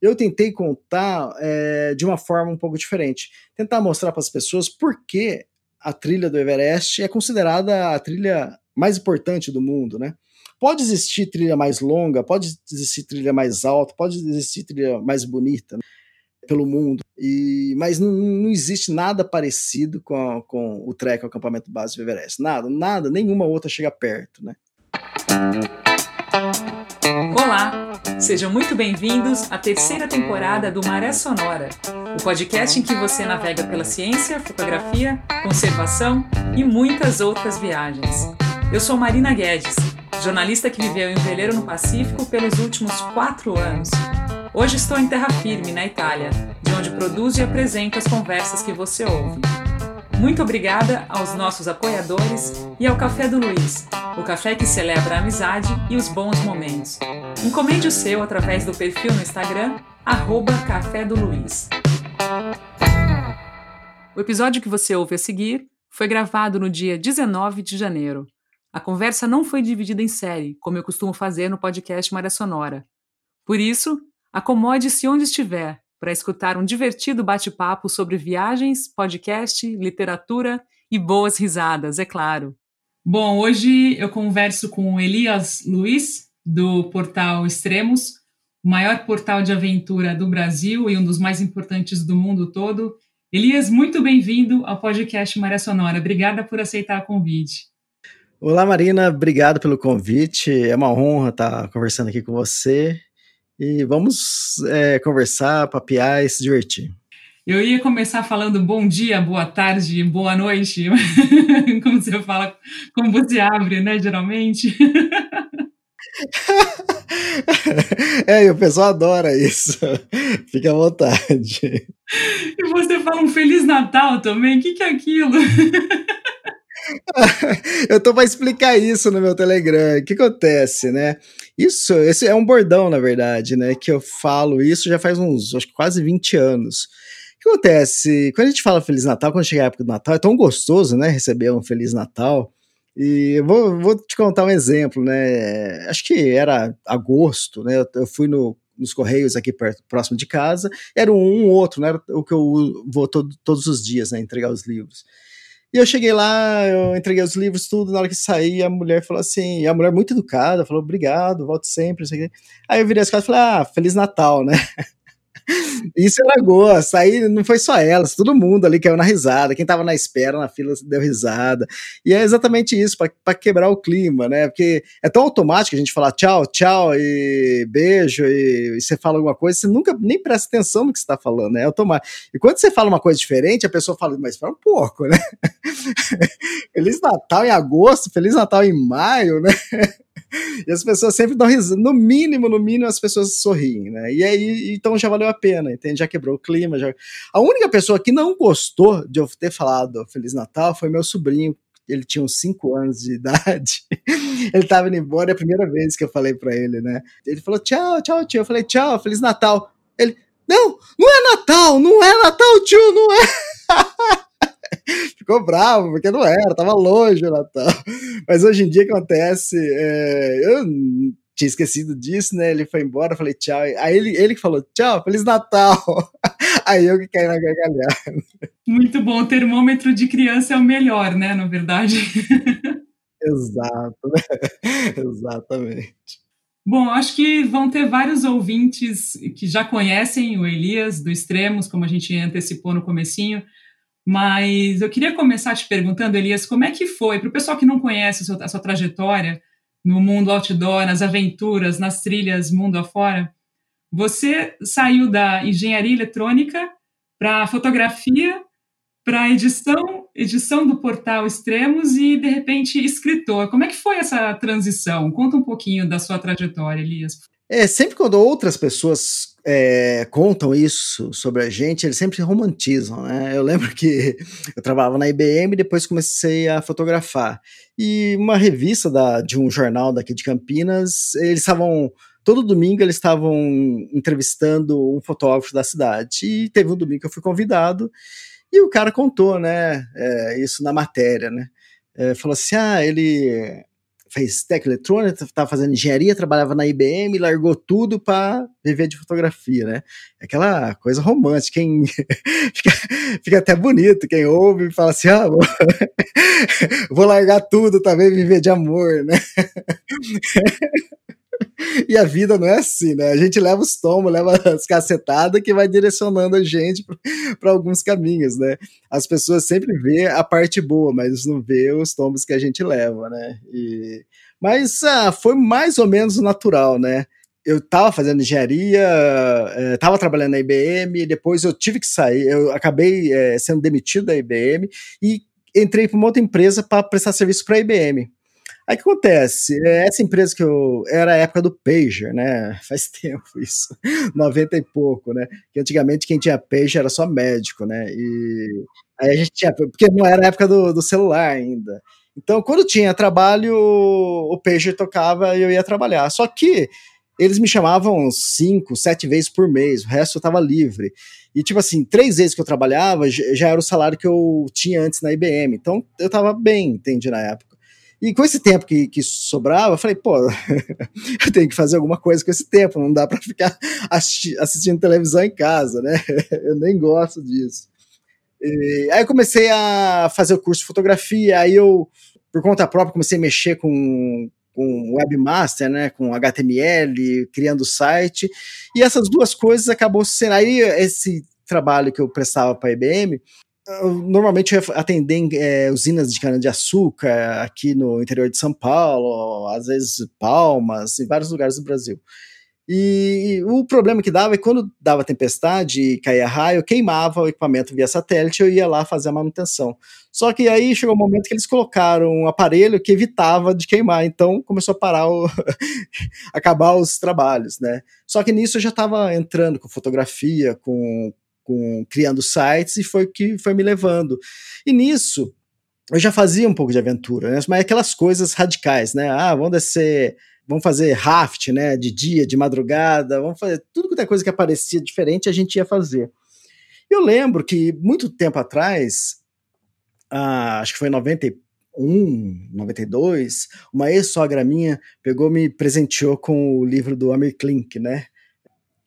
eu tentei contar é, de uma forma um pouco diferente. Tentar mostrar para as pessoas por que a trilha do Everest é considerada a trilha mais importante do mundo, né? Pode existir trilha mais longa, pode existir trilha mais alta, pode existir trilha mais bonita né, pelo mundo, e, mas não, não existe nada parecido com, a, com o trek ao acampamento base do Everest. Nada, nada, nenhuma outra chega perto, né? Sejam muito bem-vindos à terceira temporada do Maré Sonora, o podcast em que você navega pela ciência, fotografia, conservação e muitas outras viagens. Eu sou Marina Guedes, jornalista que viveu em veleiro no Pacífico pelos últimos quatro anos. Hoje estou em terra firme, na Itália, de onde produzo e apresento as conversas que você ouve. Muito obrigada aos nossos apoiadores e ao Café do Luiz, o café que celebra a amizade e os bons momentos. Encomende o seu através do perfil no Instagram, arroba Café do Luiz. O episódio que você ouve a seguir foi gravado no dia 19 de janeiro. A conversa não foi dividida em série, como eu costumo fazer no podcast Maré Sonora. Por isso, acomode-se onde estiver para escutar um divertido bate-papo sobre viagens, podcast, literatura e boas risadas, é claro. Bom, hoje eu converso com Elias Luiz, do portal Extremos, o maior portal de aventura do Brasil e um dos mais importantes do mundo todo. Elias, muito bem-vindo ao podcast Maré Sonora. Obrigada por aceitar o convite. Olá, Marina, obrigado pelo convite. É uma honra estar conversando aqui com você e vamos é, conversar, papear e se divertir. Eu ia começar falando bom dia, boa tarde, boa noite, como você fala, como você abre, né, geralmente. é, e o pessoal adora isso. Fique à vontade. E você fala um Feliz Natal também? O que, que é aquilo? eu tô para explicar isso no meu Telegram. O que acontece, né? Isso, esse é um bordão, na verdade, né? Que eu falo isso já faz uns, acho que quase 20 anos. O que acontece? Quando a gente fala Feliz Natal, quando chega a época do Natal, é tão gostoso, né? Receber um Feliz Natal. E eu vou, vou te contar um exemplo, né? Acho que era agosto, né? Eu, fui no, nos Correios aqui perto, próximo de casa. Era um, um outro, né? O que eu vou todo, todos os dias, né? Entregar os livros. E eu cheguei lá, eu entreguei os livros, tudo, na hora que saí, a mulher falou assim, a mulher muito educada, falou, obrigado, volte sempre, Aí eu virei as costas e falei, ah, Feliz Natal, né? Isso ela gosta. Aí não foi só elas, todo mundo ali caiu na risada. Quem tava na espera, na fila, deu risada. E é exatamente isso, para quebrar o clima, né? Porque é tão automático a gente falar tchau, tchau e beijo, e, e você fala alguma coisa, você nunca nem presta atenção no que você tá falando, né? É automático. E quando você fala uma coisa diferente, a pessoa fala, mas espera um pouco, né? Feliz Natal em agosto, Feliz Natal em maio, né? e as pessoas sempre dão risada. No mínimo, no mínimo, as pessoas sorriem, né? E aí, então já valeu a pena, entende? Já quebrou o clima. Já... A única pessoa que não gostou de eu ter falado Feliz Natal foi meu sobrinho. Ele tinha uns 5 anos de idade. ele tava indo embora, é a primeira vez que eu falei para ele, né? Ele falou: tchau, tchau, tio. Eu falei: tchau, Feliz Natal. Ele: não, não é Natal, não é Natal, tio, não é. ficou bravo, porque não era, tava longe o Natal. Mas hoje em dia acontece, é, eu tinha esquecido disso, né? Ele foi embora, falei tchau. Aí ele, ele que falou tchau, Feliz Natal. Aí eu que caí na gargalhada. Muito bom, o termômetro de criança é o melhor, né? Na verdade. Exato, né? exatamente. Bom, acho que vão ter vários ouvintes que já conhecem o Elias do Extremos, como a gente antecipou no comecinho, mas eu queria começar te perguntando, Elias, como é que foi, para o pessoal que não conhece a sua, a sua, trajetória no mundo outdoor, nas aventuras, nas trilhas mundo afora, você saiu da engenharia eletrônica para fotografia, para edição, edição do portal Extremos e, de repente, escritor. Como é que foi essa transição? Conta um pouquinho da sua trajetória, Elias. É, sempre quando outras pessoas é, contam isso sobre a gente, eles sempre romantizam, né? Eu lembro que eu trabalhava na IBM e depois comecei a fotografar. E uma revista da, de um jornal daqui de Campinas, eles estavam. Todo domingo eles estavam entrevistando um fotógrafo da cidade. E teve um domingo que eu fui convidado e o cara contou, né? É, isso na matéria, né? É, falou assim: ah, ele fez técnica eletrônica, estava fazendo engenharia, trabalhava na IBM, largou tudo para viver de fotografia, né? Aquela coisa romântica, quem fica, fica, até bonito, quem ouve e fala assim, ah, vou, vou largar tudo também, viver de amor, né? E a vida não é assim, né? A gente leva os tomos, leva as cacetadas que vai direcionando a gente para alguns caminhos, né? As pessoas sempre vê a parte boa, mas não vê os tomos que a gente leva, né? E... Mas ah, foi mais ou menos natural, né? eu estava fazendo engenharia, estava é, trabalhando na IBM, depois eu tive que sair, eu acabei é, sendo demitido da IBM e entrei para uma outra empresa para prestar serviço para a IBM. Aí o que acontece? É, essa empresa que eu. Era a época do Pager, né? Faz tempo isso. 90 e pouco, né? Que antigamente quem tinha Pager era só médico, né? E aí a gente tinha. Porque não era a época do, do celular ainda. Então, quando tinha trabalho, o Pager tocava e eu ia trabalhar. Só que eles me chamavam cinco, sete vezes por mês, o resto eu tava livre. E, tipo assim, três vezes que eu trabalhava já era o salário que eu tinha antes na IBM. Então, eu tava bem, entendi, na época. E com esse tempo que, que sobrava, eu falei, pô, eu tenho que fazer alguma coisa com esse tempo, não dá para ficar assisti assistindo televisão em casa, né? Eu nem gosto disso. E, aí eu comecei a fazer o curso de fotografia, aí eu, por conta própria, comecei a mexer com, com webmaster, né, com HTML, criando site, e essas duas coisas acabou sendo aí esse trabalho que eu prestava para a IBM normalmente atender é, usinas de cana-de-açúcar aqui no interior de São Paulo, às vezes Palmas, em vários lugares do Brasil. E, o problema que dava é quando dava tempestade e caía raio, queimava o equipamento via satélite, eu ia lá fazer a manutenção. Só que aí chegou um momento que eles colocaram um aparelho que evitava de queimar, então começou a parar o acabar os trabalhos, né? Só que nisso eu já estava entrando com fotografia, com com criando sites e foi que foi me levando. E nisso eu já fazia um pouco de aventura, né? mas aquelas coisas radicais, né? Ah, vamos descer, vamos fazer raft, né? De dia, de madrugada, vamos fazer tudo quanto é coisa que aparecia diferente a gente ia fazer. Eu lembro que muito tempo atrás, ah, acho que foi em 91, 92, uma ex-sogra minha pegou me presenteou com o livro do Amir Klink, né?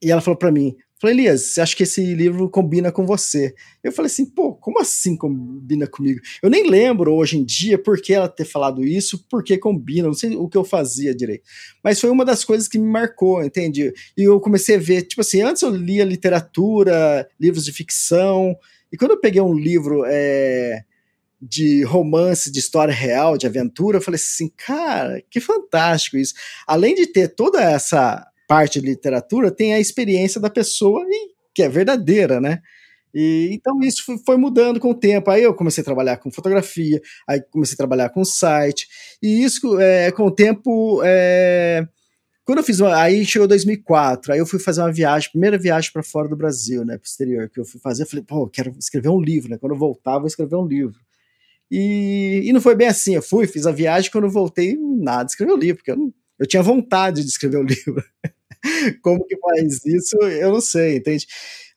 E ela falou para mim: Falei, Elias, você acha que esse livro combina com você? Eu falei assim, pô, como assim combina comigo? Eu nem lembro hoje em dia por que ela ter falado isso, por que combina, não sei o que eu fazia direito. Mas foi uma das coisas que me marcou, entende? E eu comecei a ver, tipo assim, antes eu lia literatura, livros de ficção, e quando eu peguei um livro é, de romance, de história real, de aventura, eu falei assim, cara, que fantástico isso. Além de ter toda essa parte de literatura tem a experiência da pessoa e que é verdadeira, né? E, então isso foi mudando com o tempo. Aí eu comecei a trabalhar com fotografia, aí comecei a trabalhar com site, e isso é, com o tempo. É, quando eu fiz uma, aí chegou 2004, aí eu fui fazer uma viagem, primeira viagem para fora do Brasil, né, para o exterior, que eu fui fazer, eu falei, pô, eu quero escrever um livro, né? Quando eu voltar, vou escrever um livro. E, e não foi bem assim, eu fui, fiz a viagem, quando eu voltei, nada, escrevi o livro, porque eu, não, eu tinha vontade de escrever o livro. Como que faz isso? Eu não sei, entende?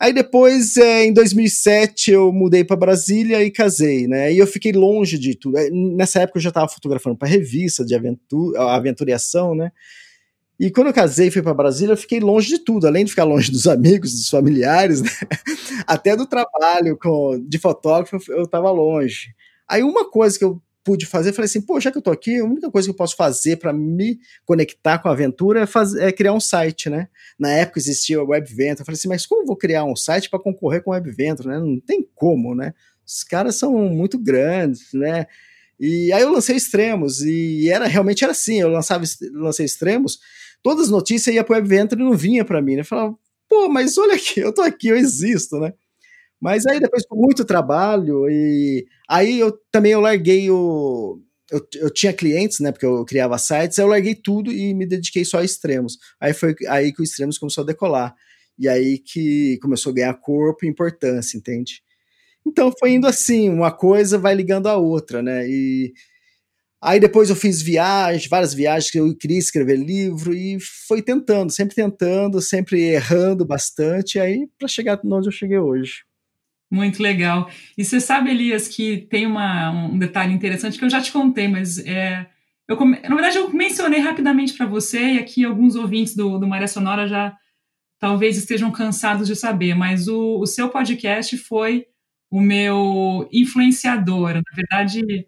Aí depois, é, em 2007, eu mudei para Brasília e casei, né? E eu fiquei longe de tudo. É, nessa época eu já estava fotografando para revista de aventura, aventuriação, né? E quando eu casei e fui para Brasília, eu fiquei longe de tudo, além de ficar longe dos amigos, dos familiares, né? até do trabalho com, de fotógrafo eu estava longe. Aí uma coisa que eu pude fazer, falei assim, pô, já que eu tô aqui, a única coisa que eu posso fazer para me conectar com a aventura é, fazer, é, criar um site, né? Na época existia o WebVenture, eu falei assim, mas como vou criar um site para concorrer com o WebVenture, né? Não tem como, né? Os caras são muito grandes, né? E aí eu lancei Extremos, e era realmente era assim, eu lançava, lancei Extremos, todas as notícias ia pro WebVenture e não vinha para mim, né? Eu falava, pô, mas olha aqui, eu tô aqui, eu existo, né? Mas aí depois com muito trabalho e aí eu também eu larguei o eu, eu tinha clientes, né, porque eu criava sites, eu larguei tudo e me dediquei só a extremos. Aí foi aí que o extremos começou a decolar. E aí que começou a ganhar corpo e importância, entende? Então foi indo assim, uma coisa vai ligando a outra, né? E aí depois eu fiz viagens, várias viagens que eu queria escrever livro e foi tentando, sempre tentando, sempre errando bastante, aí para chegar onde eu cheguei hoje. Muito legal. E você sabe, Elias, que tem uma, um detalhe interessante que eu já te contei, mas é, eu, na verdade, eu mencionei rapidamente para você, e aqui alguns ouvintes do, do Maré Sonora já talvez estejam cansados de saber, mas o, o seu podcast foi o meu influenciador. Na verdade,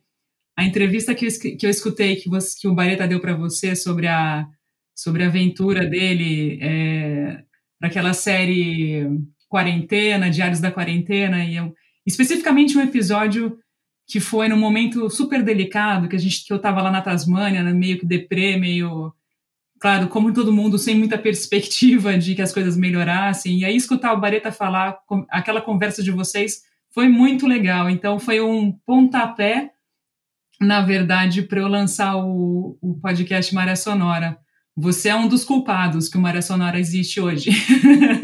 a entrevista que eu, que eu escutei, que, você, que o Bareta deu para você sobre a, sobre a aventura dele é, naquela série Quarentena, Diários da Quarentena, e eu, especificamente um episódio que foi num momento super delicado, que a gente que eu estava lá na Tasmânia, né, meio que deprê, meio claro, como todo mundo sem muita perspectiva de que as coisas melhorassem. E aí escutar o Bareta falar aquela conversa de vocês foi muito legal. Então foi um pontapé, na verdade, para eu lançar o, o podcast Maré Sonora. Você é um dos culpados que o Maré Sonora existe hoje.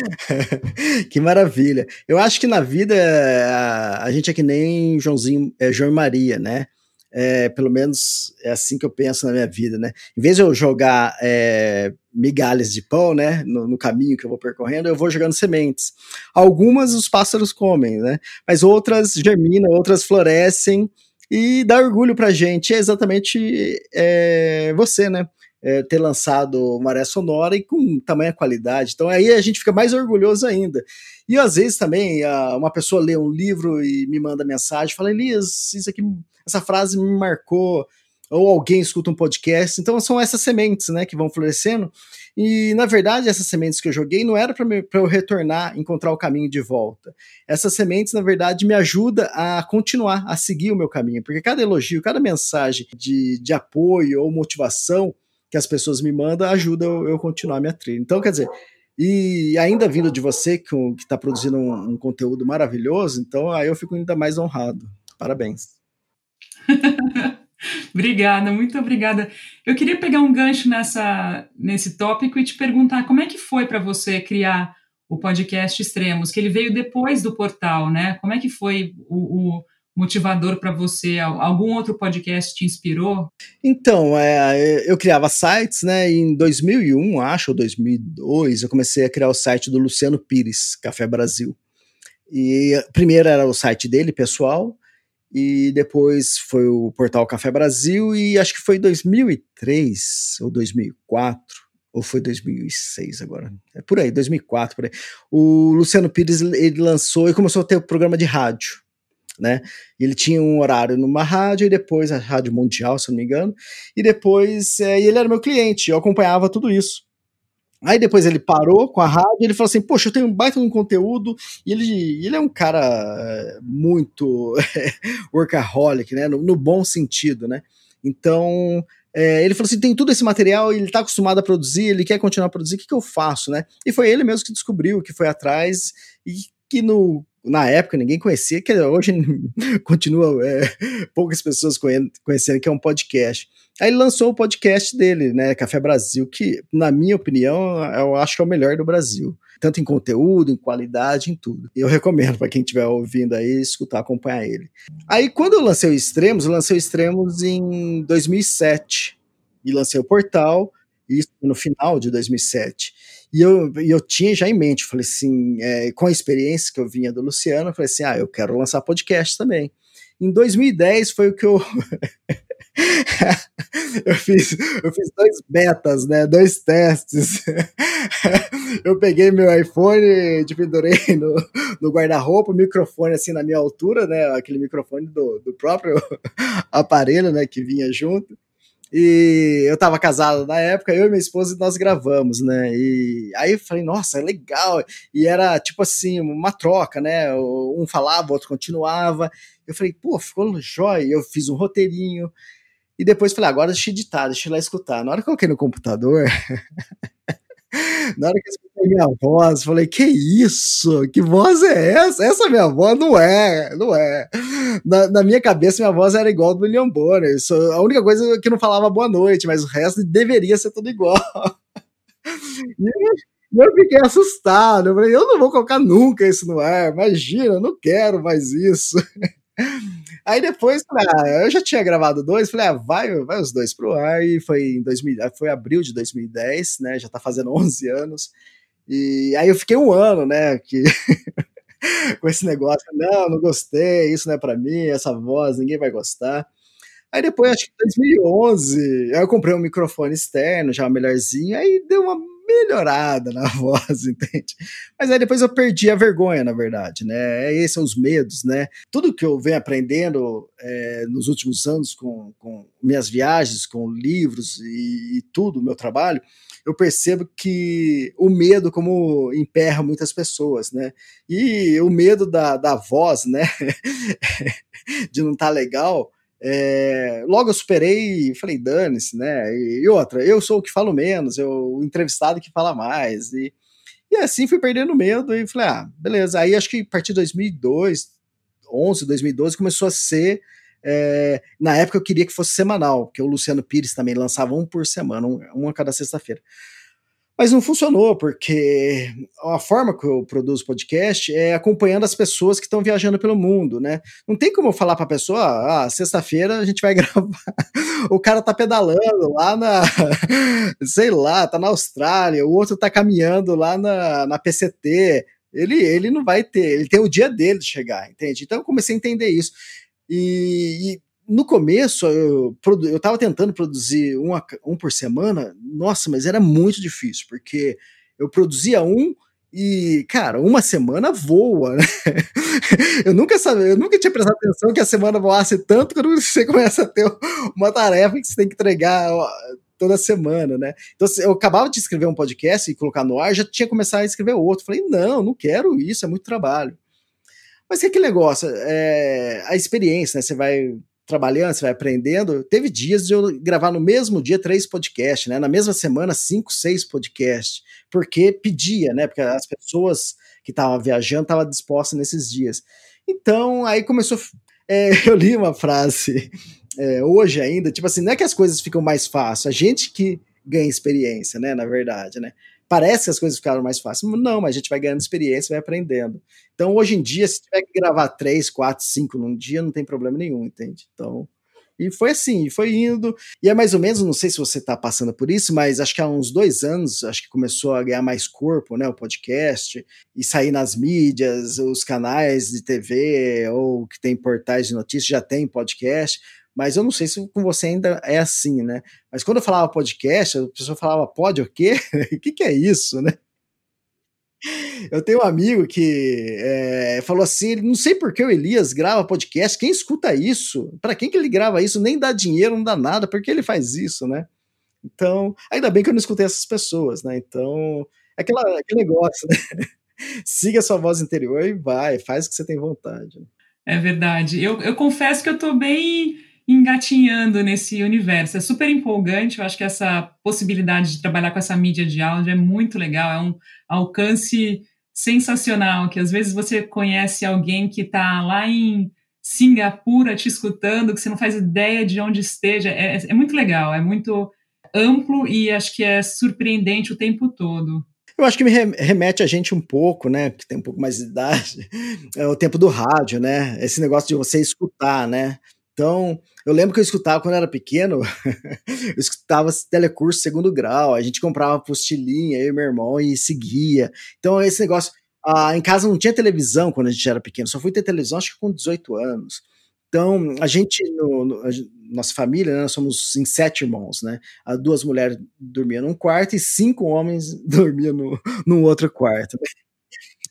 que maravilha. Eu acho que na vida a, a gente é que nem Joãozinho, é, João e Maria, né? É, pelo menos é assim que eu penso na minha vida, né? Em vez de eu jogar é, migalhas de pão, né, no, no, caminho que eu vou percorrendo, eu vou jogando sementes. Algumas os pássaros comem, né? Mas outras germinam, outras florescem e dá orgulho pra gente. É exatamente é, você, né? É, ter lançado Maré Sonora e com tamanha qualidade. Então aí a gente fica mais orgulhoso ainda. E às vezes também a, uma pessoa lê um livro e me manda mensagem, fala, Elias, isso aqui, essa frase me marcou, ou alguém escuta um podcast. Então são essas sementes, né, que vão florescendo. E na verdade, essas sementes que eu joguei não era para eu retornar, encontrar o caminho de volta. Essas sementes, na verdade, me ajudam a continuar, a seguir o meu caminho, porque cada elogio, cada mensagem de, de apoio ou motivação que as pessoas me mandam ajuda eu, eu continuar minha trilha. Então, quer dizer, e ainda vindo de você, que está produzindo um, um, conteúdo maravilhoso, então aí eu fico ainda mais honrado. Parabéns. obrigada, muito obrigada. Eu queria pegar um gancho nessa, nesse tópico e te perguntar como é que foi para você criar o podcast Extremos, que ele veio depois do portal, né? Como é que foi o, o motivador para você? Algum outro podcast te inspirou? Então, é, eu criava sites, né? Em 2001, acho, ou 2002, eu comecei a criar o site do Luciano Pires, Café Brasil. E primeiro era o site dele, pessoal, e depois foi o portal Café Brasil, e acho que foi 2003 ou 2004, ou foi 2006 agora, é por aí, 2004, por aí. O Luciano Pires, ele lançou e começou a ter o programa de rádio né? Ele tinha um horário numa rádio e depois a rádio mundial, se eu não me engano, e depois é, ele era meu cliente, eu acompanhava tudo isso. Aí depois ele parou com a rádio e ele falou assim: Poxa, eu tenho um baita de um conteúdo. E ele, ele é um cara é, muito workaholic, né? No, no, bom sentido, né? Então é, ele falou assim: tem tudo esse material, ele está acostumado a produzir, ele quer continuar a produzir, o que, que eu faço, né? E foi ele mesmo que descobriu, que foi atrás e que no na época ninguém conhecia, que hoje continua é, poucas pessoas conhecendo que é um podcast. Aí ele lançou o podcast dele, né, Café Brasil, que na minha opinião eu acho que é o melhor do Brasil, tanto em conteúdo, em qualidade, em tudo. E eu recomendo para quem estiver ouvindo aí escutar, acompanhar ele. Aí quando eu lancei o Extremos, eu lancei o Extremos em 2007 e lancei o Portal isso no final de 2007. E eu, eu tinha já em mente, falei assim, é, com a experiência que eu vinha do Luciano, eu falei assim, ah, eu quero lançar podcast também. Em 2010 foi o que eu eu fiz, eu fiz dois betas, né? Dois testes. eu peguei meu iPhone, te pendurei no, no guarda-roupa, o microfone assim na minha altura, né? Aquele microfone do, do próprio aparelho, né? Que vinha junto. E eu tava casado na época, eu e minha esposa, nós gravamos, né? E aí eu falei, nossa, é legal. E era tipo assim, uma troca, né? Um falava, o outro continuava. Eu falei, pô, ficou jóia. Eu fiz um roteirinho. E depois falei, agora deixa eu editar, deixa eu ir lá escutar. Na hora que eu coloquei no computador, Na hora que eu escutei minha voz, falei, que isso? Que voz é essa? Essa minha voz não é, não é. Na, na minha cabeça, minha voz era igual do William Bonner. Só, a única coisa que não falava boa noite, mas o resto deveria ser tudo igual. E eu fiquei assustado. Eu falei, eu não vou colocar nunca isso no ar. Imagina, eu não quero mais isso. Aí depois, ah, eu já tinha gravado dois, falei, ah, vai, vai os dois pro ar, e foi em 2000, foi abril de 2010, né, já tá fazendo 11 anos, e aí eu fiquei um ano, né, que... com esse negócio, não, não gostei, isso não é para mim, essa voz, ninguém vai gostar. Aí depois, acho que em 2011, aí eu comprei um microfone externo, já melhorzinho, aí deu uma melhorada na voz, entende? Mas aí depois eu perdi a vergonha, na verdade, né? Esses são os medos, né? Tudo que eu venho aprendendo é, nos últimos anos com, com, minhas viagens, com livros e, e tudo, meu trabalho, eu percebo que o medo como emperra muitas pessoas, né? E o medo da, da voz, né? de não estar tá legal, é, logo eu superei e falei, dane-se, né? E, outra, eu sou o que falo menos, eu, o entrevistado que fala mais. E, e assim fui perdendo medo e falei, ah, beleza. Aí acho que a partir de 2002, 11, 2012, começou a ser. É, na época eu queria que fosse semanal, porque o Luciano Pires também lançava um por semana, um, um a cada sexta-feira. Mas não funcionou, porque a forma que eu produzo podcast é acompanhando as pessoas que estão viajando pelo mundo, né? Não tem como eu falar para a pessoa, ah, sexta-feira a gente vai gravar. o cara tá pedalando lá na, sei lá, tá na Austrália, o outro tá caminhando lá na, na PCT. Ele, ele não vai ter, ele tem o dia dele de chegar, entende? Então eu comecei a entender isso. E no começo, eu, eu tava tentando produzir um, um por semana, nossa, mas era muito difícil, porque eu produzia um e, cara, uma semana voa, né? eu nunca sabia, eu nunca tinha prestado atenção que a semana voasse tanto quando você começa a ter uma tarefa que você tem que entregar toda semana, né? Então, eu acabava de escrever um podcast e colocar no ar, já tinha começado a escrever outro. Falei, não, não quero isso, é muito trabalho. Mas que aquele negócio, é, a experiência, né? Você vai trabalhando, você vai aprendendo. Teve dias de eu gravar no mesmo dia três podcasts, né? Na mesma semana, cinco, seis podcasts, porque pedia, né? Porque as pessoas que estavam viajando estavam dispostas nesses dias. Então, aí começou. É, eu li uma frase é, hoje ainda, tipo assim, não é que as coisas ficam mais fáceis, a gente que ganha experiência, né? Na verdade, né? Parece que as coisas ficaram mais fáceis. Não, mas a gente vai ganhando experiência, vai aprendendo. Então, hoje em dia, se tiver que gravar três, quatro, cinco num dia, não tem problema nenhum, entende? Então, e foi assim, foi indo. E é mais ou menos, não sei se você está passando por isso, mas acho que há uns dois anos, acho que começou a ganhar mais corpo, né? O podcast, e sair nas mídias, os canais de TV, ou que tem portais de notícias, já tem podcast. Mas eu não sei se com você ainda é assim, né? Mas quando eu falava podcast, a pessoa falava, pode o quê? o que, que é isso, né? Eu tenho um amigo que é, falou assim: não sei por que o Elias grava podcast. Quem escuta isso? Para quem que ele grava isso? Nem dá dinheiro, não dá nada. Por que ele faz isso, né? Então, ainda bem que eu não escutei essas pessoas, né? Então, é aquela, aquele negócio, né? Siga a sua voz interior e vai, faz o que você tem vontade. Né? É verdade. Eu, eu confesso que eu tô bem engatinhando nesse universo. É super empolgante, eu acho que essa possibilidade de trabalhar com essa mídia de áudio é muito legal, é um alcance sensacional, que às vezes você conhece alguém que está lá em Singapura te escutando, que você não faz ideia de onde esteja, é, é muito legal, é muito amplo e acho que é surpreendente o tempo todo. Eu acho que me remete a gente um pouco, né, que tem um pouco mais de idade, é o tempo do rádio, né, esse negócio de você escutar, né, então, eu lembro que eu escutava quando eu era pequeno, eu escutava telecurso segundo grau, a gente comprava apostilinha, eu e meu irmão, e seguia. Então, esse negócio. Ah, em casa não tinha televisão quando a gente era pequeno, só fui ter televisão acho que com 18 anos. Então, a gente, no, no, a, nossa família, né, nós somos em sete irmãos, né? Duas mulheres dormiam num quarto e cinco homens dormiam no, num outro quarto.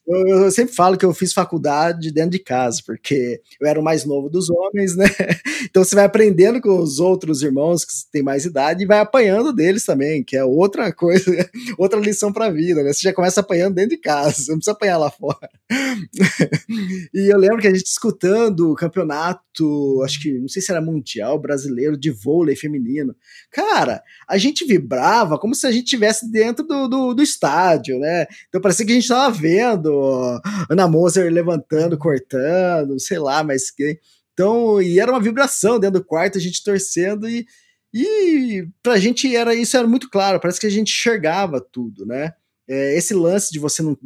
Eu, eu, sempre falo que eu fiz faculdade dentro de casa, porque eu era o mais novo dos homens, né? Então você vai aprendendo com os outros irmãos que têm mais idade e vai apanhando deles também, que é outra coisa, outra lição para a vida, né? Você já começa apanhando dentro de casa, você não precisa apanhar lá fora. e eu lembro que a gente escutando o campeonato, acho que não sei se era mundial brasileiro de vôlei feminino. Cara, a gente vibrava como se a gente estivesse dentro do, do, do estádio, né? Então parecia que a gente estava vendo Ana Moser levantando, cortando, sei lá, mas que. Então, e era uma vibração dentro do quarto, a gente torcendo e, e pra gente era isso era muito claro, parece que a gente enxergava tudo, né? É, esse lance de você não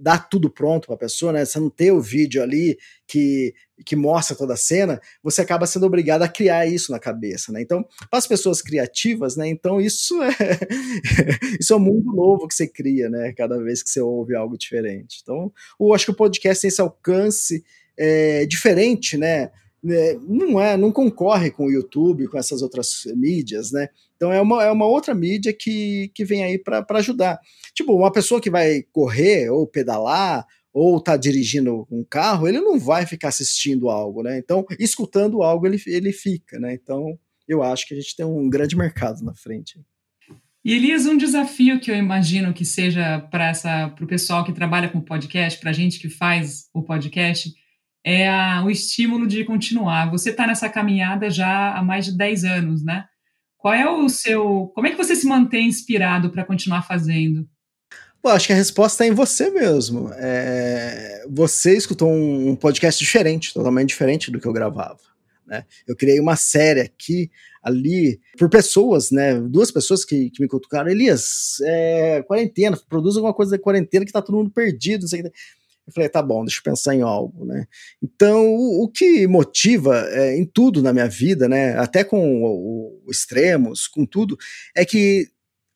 dar tudo pronto para a pessoa, né? Você não ter o vídeo ali que, que mostra toda a cena, você acaba sendo obrigado a criar isso na cabeça, né? Então, para as pessoas criativas, né? Então isso é isso é um mundo novo que você cria, né? Cada vez que você ouve algo diferente. Então, eu acho que o podcast tem esse alcance é, diferente, né? Né, não é, não concorre com o YouTube, com essas outras mídias, né? Então é uma, é uma outra mídia que, que vem aí para ajudar. Tipo, uma pessoa que vai correr ou pedalar ou tá dirigindo um carro, ele não vai ficar assistindo algo, né? Então, escutando algo, ele, ele fica, né? Então, eu acho que a gente tem um grande mercado na frente. E Elias, um desafio que eu imagino que seja para o pessoal que trabalha com podcast, para a gente que faz o podcast, é a, o estímulo de continuar. Você está nessa caminhada já há mais de 10 anos, né? Qual é o seu. Como é que você se mantém inspirado para continuar fazendo? Pô, acho que a resposta é em você mesmo. É, você escutou um, um, podcast diferente, totalmente diferente do que eu gravava. Né? Eu criei uma série aqui, ali, por pessoas, né? Duas pessoas que, que me cutucaram. Elias, é, quarentena, produz alguma coisa da quarentena que tá todo mundo perdido, não sei o que. Eu falei, tá bom, deixa eu pensar em algo, né? Então, o, o que motiva é, em tudo na minha vida, né? Até com o, o extremos, com tudo, é que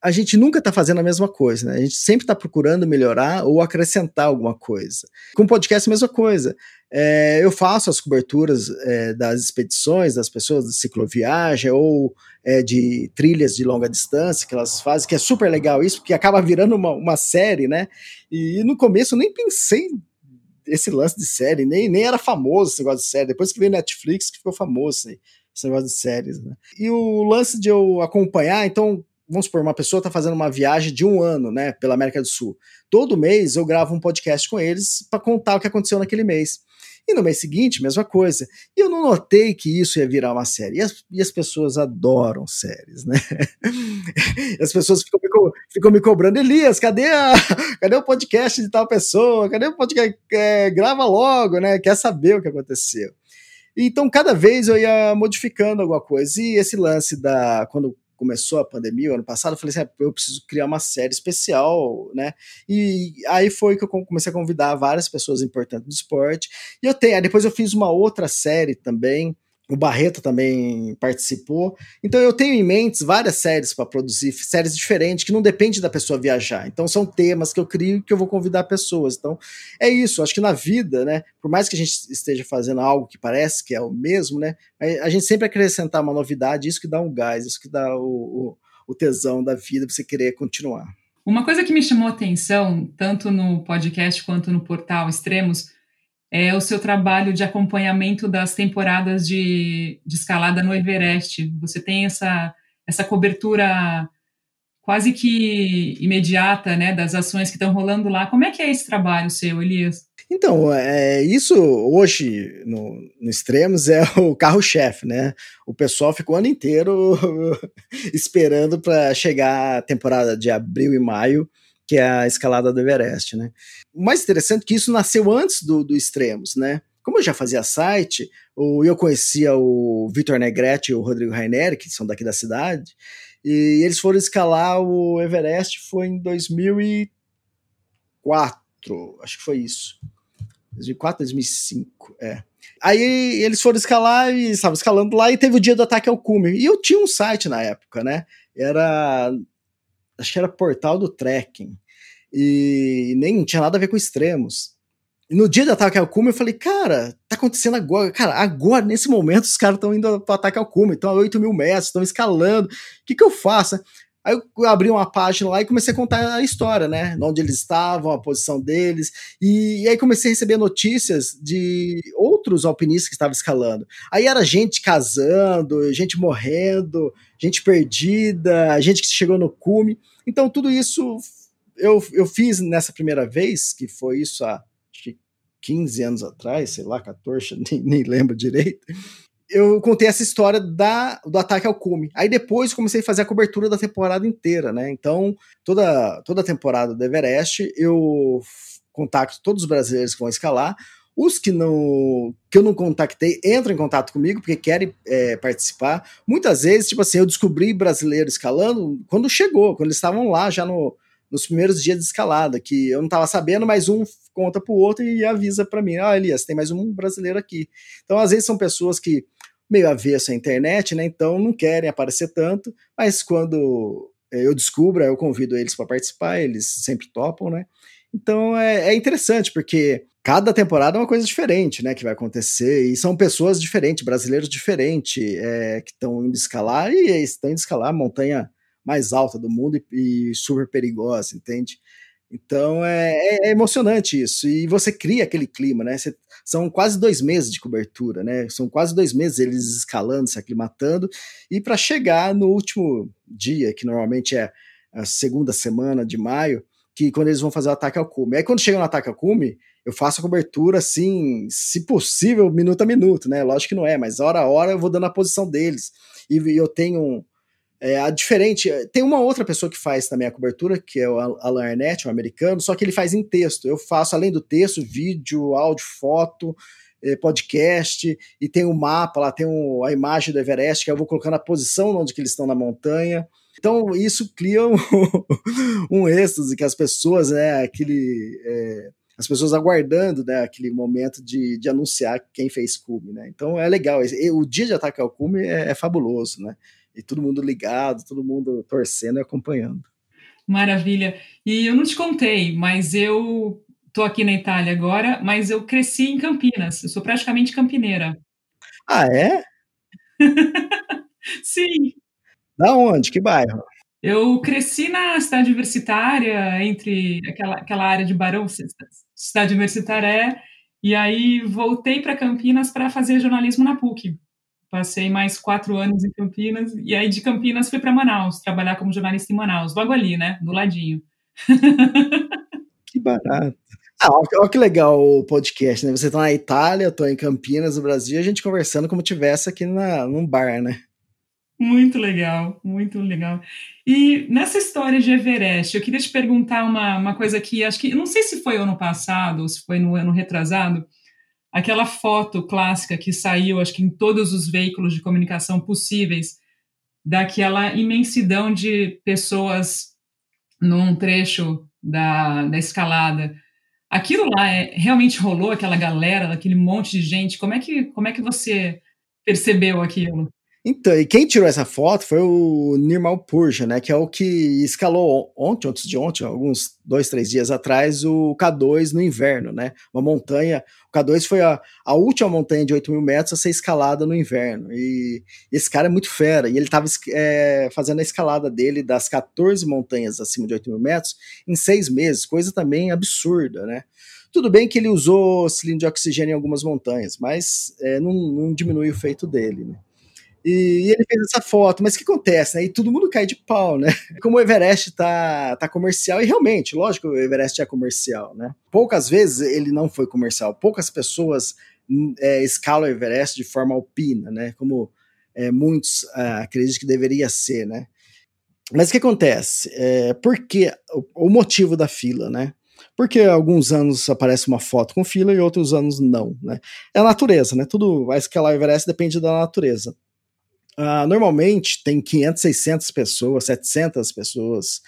a gente nunca está fazendo a mesma coisa, né? A gente sempre está procurando melhorar ou acrescentar alguma coisa. Com podcast, a mesma coisa. É, eu faço as coberturas é, das expedições, das pessoas de cicloviagem ou é, de trilhas de longa distância que elas fazem, que é super legal isso, porque acaba virando uma, uma série, né? E no começo eu nem pensei esse lance de série, nem, nem era famoso esse negócio de série. Depois que veio Netflix, que ficou famoso esse negócio de séries, né? E o lance de eu acompanhar, então vamos supor, uma pessoa está fazendo uma viagem de um ano, né, pela América do Sul. Todo mês eu gravo um podcast com eles para contar o que aconteceu naquele mês. E no mês seguinte, mesma coisa. E eu não notei que isso ia virar uma série. E as, e as pessoas adoram séries, né? as pessoas ficam me, ficam me, cobrando, Elias, cadê, a, cadê o podcast de tal pessoa? Cadê o podcast? É, grava logo, né? Quer saber o que aconteceu. Então, cada vez eu ia modificando alguma coisa. E esse lance da. Quando começou a pandemia, ano passado, eu falei assim, ah, eu preciso criar uma série especial, né? E aí foi que eu comecei a convidar várias pessoas importantes do esporte. E eu tenho, depois eu fiz uma outra série também, o Barreto também participou. Então eu tenho em mente várias séries para produzir, séries diferentes, que não depende da pessoa viajar. Então são temas que eu crio que eu vou convidar pessoas. Então é isso, acho que na vida, né, por mais que a gente esteja fazendo algo que parece que é o mesmo, né, a gente sempre acrescentar uma novidade, isso que dá um gás, isso que dá o, o, o tesão da vida para você querer continuar. Uma coisa que me chamou atenção, tanto no podcast quanto no portal Extremos, é o seu trabalho de acompanhamento das temporadas de, de escalada no Everest. Você tem essa, essa cobertura quase que imediata né, das ações que estão rolando lá. Como é que é esse trabalho seu, Elias? Então, é, isso hoje no, no Extremos é o carro-chefe, né? O pessoal ficou o ano inteiro esperando para chegar a temporada de abril e maio que é a escalada do Everest, né? O mais interessante é que isso nasceu antes do, do Extremos, né? Como eu já fazia site, eu conhecia o Vitor Negrete e o Rodrigo Rainer, que são daqui da cidade, e eles foram escalar o Everest foi em 2004, acho que foi isso. 2004, 2005, é. Aí eles foram escalar e estavam escalando lá e teve o dia do ataque ao cume. E eu tinha um site na época, né? Era acho que era Portal do Trekking, e nem tinha nada a ver com extremos. E no dia do ataque ao cume, eu falei, cara, tá acontecendo agora. Cara, agora, nesse momento, os caras estão indo pro ataque ao cume, estão a 8 mil metros, estão escalando. O que, que eu faço? Aí eu abri uma página lá e comecei a contar a história, né? Onde eles estavam, a posição deles. E, e aí comecei a receber notícias de outros alpinistas que estavam escalando. Aí era gente casando, gente morrendo, gente perdida, gente que chegou no cume. Então tudo isso eu, eu fiz nessa primeira vez, que foi isso há 15 anos atrás, sei lá, 14, nem, nem lembro direito eu contei essa história da, do ataque ao cume. Aí depois comecei a fazer a cobertura da temporada inteira, né? Então, toda, toda a temporada do Everest, eu contacto todos os brasileiros que vão escalar. Os que não que eu não contactei entram em contato comigo porque querem é, participar. Muitas vezes, tipo assim, eu descobri brasileiro escalando quando chegou, quando eles estavam lá já no, nos primeiros dias de escalada, que eu não estava sabendo, mas um conta para o outro e avisa para mim: ah, Elias, tem mais um brasileiro aqui. Então, às vezes, são pessoas que meio avesso à internet, né? Então não querem aparecer tanto, mas quando eh, eu descubro, eu convido eles para participar, eles sempre topam, né? Então é, é, interessante, porque cada temporada é uma coisa diferente, né, que vai acontecer, e são pessoas diferentes, brasileiros diferentes, é, que estão indo escalar, e estão indo escalar montanha mais alta do mundo e, e super perigosa, entende? Então é, é, é, emocionante isso. E você cria aquele clima, né? Você, são quase dois meses de cobertura, né? São quase dois meses eles escalando, se aclimatando, e para chegar no último dia, que normalmente é a segunda semana de maio, que quando eles vão fazer o ataque ao cume. Aí quando chega no ataque ao cume, eu faço a cobertura assim, se possível, minuto a minuto, né? Lógico que não é, mas hora a hora eu vou dando a posição deles. E eu tenho é, a diferente. Tem uma outra pessoa que faz também a cobertura, que é o Alan Arnett, um americano, só que ele faz em texto. Eu faço, além do texto, vídeo, áudio, foto, é, podcast, e tem o um mapa, lá tem um, a imagem do Everest, que eu vou colocando a posição onde que eles estão na montanha. Então, isso cria um, um êxtase que as pessoas, né, aquele. É, as pessoas aguardando né, aquele momento de, de anunciar quem fez cume, né? Então é legal. O dia de ataque ao cume é, é fabuloso, né? E todo mundo ligado, todo mundo torcendo e acompanhando. Maravilha. E eu não te contei, mas eu tô aqui na Itália agora, mas eu cresci em Campinas. Eu sou praticamente campineira. Ah, é? Sim. Da onde? Que bairro? Eu cresci na cidade universitária, entre aquela, aquela área de Barão, cidade universitária é, e aí voltei para Campinas para fazer jornalismo na PUC. Passei mais quatro anos em Campinas, e aí de Campinas fui para Manaus, trabalhar como jornalista em Manaus, logo ali, né? Do ladinho. Que barato. Ah, olha que legal o podcast, né? Você tá na Itália, eu tô em Campinas, no Brasil, a gente conversando como tivesse aqui na, num bar, né? Muito legal, muito legal. E nessa história de Everest, eu queria te perguntar uma, uma coisa que acho que, não sei se foi ano passado ou se foi no ano retrasado, aquela foto clássica que saiu, acho que em todos os veículos de comunicação possíveis, daquela imensidão de pessoas num trecho da, da escalada. Aquilo lá é, realmente rolou, aquela galera, aquele monte de gente. Como é que, como é que você percebeu aquilo? Então, e quem tirou essa foto foi o Nirmal Purja, né? Que é o que escalou ontem, antes de ontem, alguns dois, três dias atrás, o K2 no inverno, né? Uma montanha. O K2 foi a, a última montanha de 8 mil metros a ser escalada no inverno. E esse cara é muito fera. E ele estava é, fazendo a escalada dele das 14 montanhas acima de 8 mil metros em seis meses, coisa também absurda, né? Tudo bem que ele usou cilindro de oxigênio em algumas montanhas, mas é, não, não diminui o feito dele, né? E ele fez essa foto, mas o que acontece, né? E todo mundo cai de pau, né? Como o Everest tá, tá comercial, e realmente, lógico, o Everest é comercial, né? Poucas vezes ele não foi comercial, poucas pessoas hum, é, escalam o Everest de forma alpina, né? Como é, muitos é, acreditam que deveria ser, né? Mas o que acontece? É, por que o, o motivo da fila, né? Porque alguns anos aparece uma foto com fila e outros anos não, né? É a natureza, né? Tudo vai escalar o Everest depende da natureza. Uh, normalmente tem 500, 600 pessoas, 700 pessoas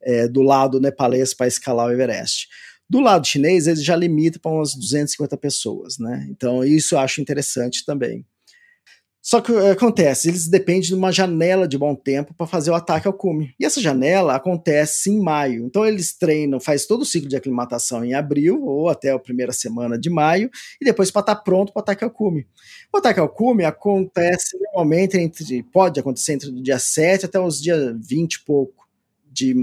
é, do lado nepalês para escalar o Everest. Do lado chinês, eles já limitam para umas 250 pessoas, né? Então, isso eu acho interessante também. Só que eh, acontece, eles dependem de uma janela de bom tempo para fazer o ataque ao cume. E essa janela acontece em maio. Então eles treinam, faz todo o ciclo de aclimatação em abril ou até a primeira semana de maio e depois para estar tá pronto para o ataque ao cume. O ataque ao cume acontece normalmente entre pode acontecer entre o dia 7 até os dias 20 e pouco de,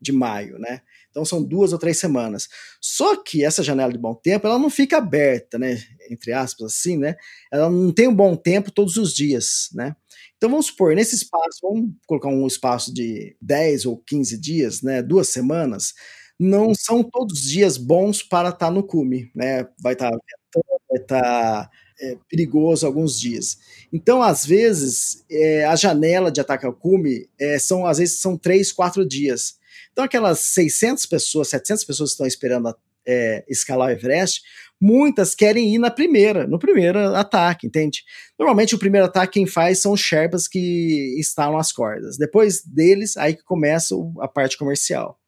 de maio, né? Então são duas ou três semanas. Só que essa janela de bom tempo, ela não fica aberta, né? Entre aspas, assim, né? Ela não tem um bom tempo todos os dias, né? Então vamos supor, nesse espaço, vamos colocar um espaço de 10 ou 15 dias, né? Duas semanas, não são todos os dias bons para estar no cume, né? Vai estar ventando, vai estar é, perigoso alguns dias. Então, às vezes, é, a janela de ataque ao cume é, são, às vezes, são três, quatro dias. Então, aquelas 600 pessoas, 700 pessoas que estão esperando é, escalar o Everest, muitas querem ir na primeira, no primeiro ataque, entende? Normalmente o primeiro ataque quem faz são os Sherpas que instalam as cordas. Depois deles, aí que começa a parte comercial.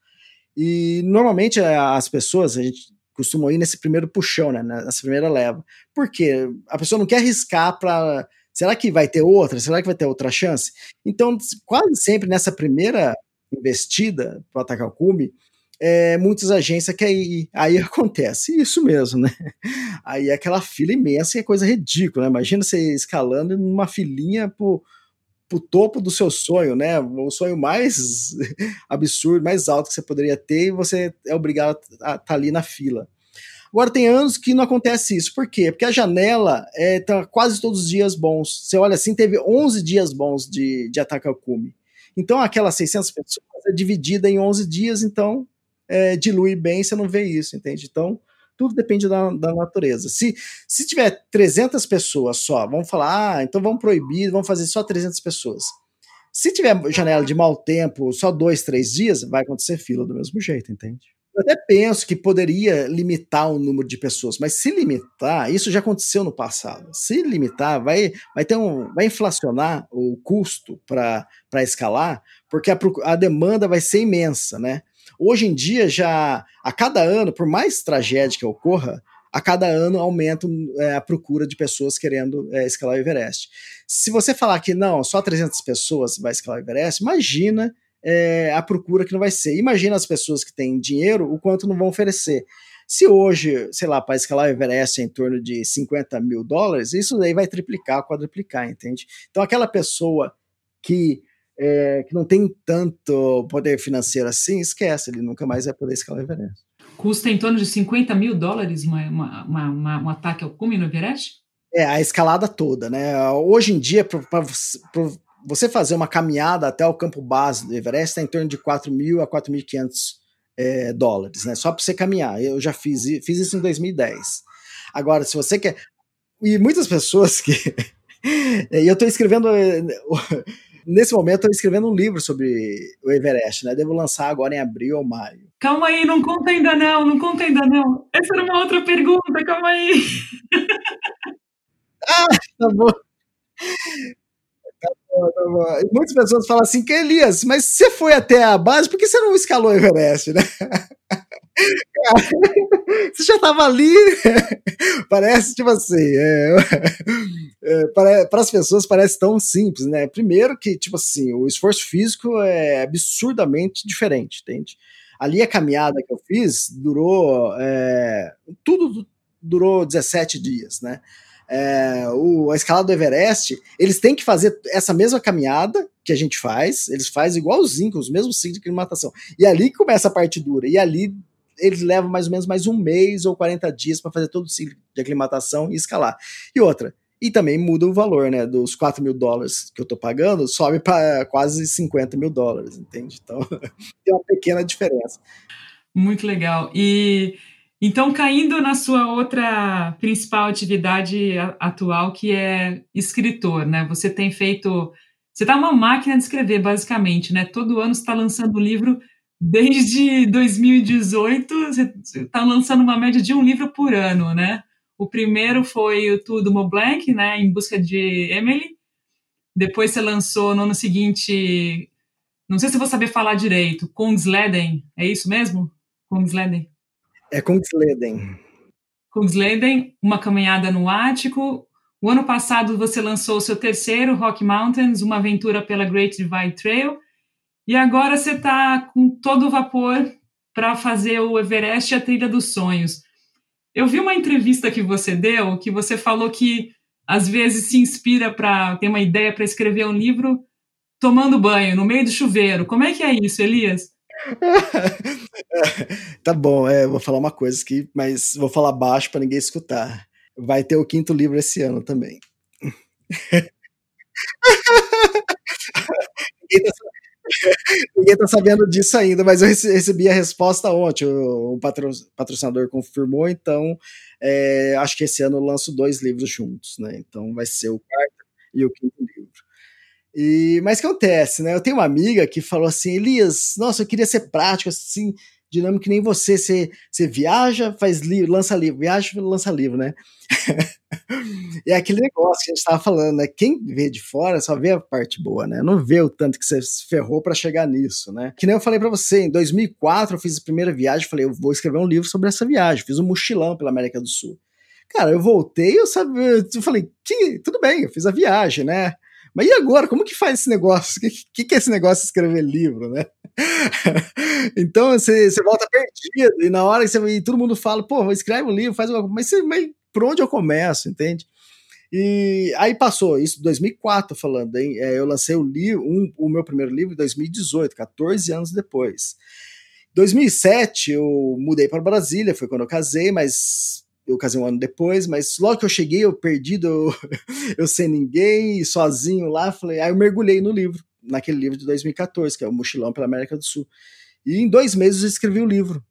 E normalmente as pessoas, a gente costuma ir nesse primeiro puxão, né, nessa primeira leva. Por quê? A pessoa não quer arriscar para Será que vai ter outra? Será que vai ter outra chance? Então, quase sempre nessa primeira investida para atacar o cume, é, muitas agências querem ir. Aí acontece isso mesmo, né? Aí é aquela fila imensa e é coisa ridícula, né? Imagina você escalando numa filinha pro, pro topo do seu sonho, né? O sonho mais absurdo, mais alto que você poderia ter, e você é obrigado a estar tá ali na fila. Agora tem anos que não acontece isso. Por quê? Porque a janela é, tá quase todos os dias bons. Você olha assim, teve 11 dias bons de, de ataque ao cume. Então aquelas 600 pessoas é dividida em 11 dias, então é, dilui bem, você não vê isso, entende? Então tudo depende da, da, natureza. Se, se tiver 300 pessoas só, vamos falar, ah, então vamos proibir, vamos fazer só 300 pessoas. Se tiver janela de mau tempo, só dois, três dias, vai acontecer fila do mesmo jeito, entende? Eu até penso que poderia limitar o número de pessoas, mas se limitar, isso já aconteceu no passado. Se limitar, vai, vai ter um, vai inflacionar o custo para escalar, porque a, a demanda vai ser imensa, né? Hoje em dia, já a cada ano, por mais tragédia que ocorra, a cada ano aumenta é, a procura de pessoas querendo é, escalar o Everest. Se você falar que não, só 300 pessoas vai escalar o Everest, imagina é, a procura que não vai ser. Imagina as pessoas que têm dinheiro, o quanto não vão oferecer. Se hoje, sei lá, para escalar o Everest é em torno de 50 mil dólares, isso daí vai triplicar, quadruplicar, entende? Então aquela pessoa que, é, que não tem tanto poder financeiro assim, esquece, ele nunca mais vai poder escalar o Everest. Custa em torno de 50 mil dólares uma, uma, uma, um ataque ao cume no Everest? É, a escalada toda, né? Hoje em dia, para você fazer uma caminhada até o campo base do Everest está em torno de 4 mil a 4.500 é, dólares, né? Só para você caminhar. Eu já fiz, fiz isso em 2010. Agora, se você quer. E muitas pessoas que. e eu estou escrevendo. Nesse momento, estou escrevendo um livro sobre o Everest, né? Devo lançar agora em abril ou maio. Calma aí, não conta ainda não, não conta ainda não. Essa era uma outra pergunta, calma aí. ah, tá bom. E muitas pessoas falam assim, que Elias, mas você foi até a base, por que você não escalou o Everest, né? você já estava ali, parece tipo assim, é, é, para, para as pessoas parece tão simples, né? Primeiro que, tipo assim, o esforço físico é absurdamente diferente, entende? Ali a caminhada que eu fiz durou, é, tudo durou 17 dias, né? É, o, a escalada do Everest, eles têm que fazer essa mesma caminhada que a gente faz, eles fazem igualzinho, com os mesmos ciclos de aclimatação. E ali começa a parte dura. E ali eles levam mais ou menos mais um mês ou 40 dias para fazer todo o ciclo de aclimatação e escalar. E outra, e também muda o valor, né? Dos 4 mil dólares que eu tô pagando, sobe para quase 50 mil dólares, entende? Então tem uma pequena diferença. Muito legal. E então, caindo na sua outra principal atividade atual, que é escritor, né? Você tem feito. Você está uma máquina de escrever, basicamente, né? Todo ano você está lançando um livro. Desde 2018, você está lançando uma média de um livro por ano, né? O primeiro foi o Tudo Moblanc, né? Em busca de Emily. Depois você lançou no ano seguinte, não sei se vou saber falar direito, Kungsleden, é isso mesmo? Kungsleden. É Kungsleden. Kungsleden, uma caminhada no Ático. O ano passado você lançou seu terceiro, Rock Mountains, uma aventura pela Great Divide Trail. E agora você está com todo o vapor para fazer o Everest a Trilha dos Sonhos. Eu vi uma entrevista que você deu, que você falou que às vezes se inspira para ter uma ideia para escrever um livro tomando banho, no meio do chuveiro. Como é que é isso, Elias? tá bom, é, vou falar uma coisa aqui, mas vou falar baixo para ninguém escutar. Vai ter o quinto livro esse ano também. ninguém, tá, ninguém tá sabendo disso ainda, mas eu recebi a resposta ontem. O, patro, patrocinador confirmou, então é, acho que esse ano eu lanço dois livros juntos, né? Então vai ser o quarto e o quinto livro. E, mas que acontece, né? Eu tenho uma amiga que falou assim: Elias, nossa, eu queria ser prático, assim, dinâmico que nem você. Você, você viaja, faz livro, lança livro, viaja, lança livro, né? é aquele negócio que a gente estava falando, né? Quem vê de fora só vê a parte boa, né? Não vê o tanto que você se ferrou para chegar nisso, né? Que nem eu falei para você, em 2004 eu fiz a primeira viagem, falei, eu vou escrever um livro sobre essa viagem. Fiz um mochilão pela América do Sul. Cara, eu voltei, eu, sabe, eu falei, tudo bem, eu fiz a viagem, né? Mas e agora? Como que faz esse negócio? O que, que, que, é esse negócio de escrever livro, né? então você, você volta perdido, e na hora que você, e todo mundo fala, pô, escreve um livro, faz uma mas, você, mas por onde eu começo, entende? E aí passou, isso em 2004 falando, hein? É, eu lancei o, livro, um, o meu primeiro livro em 2018, 14 anos depois. 2007 eu mudei para Brasília, foi quando eu casei, mas eu casei um ano depois, mas logo que eu cheguei, eu perdido, eu, eu sem ninguém, sozinho lá, falei, aí eu mergulhei no livro, naquele livro de 2014, que é o Mochilão pela América do Sul. E em dois meses eu escrevi o livro.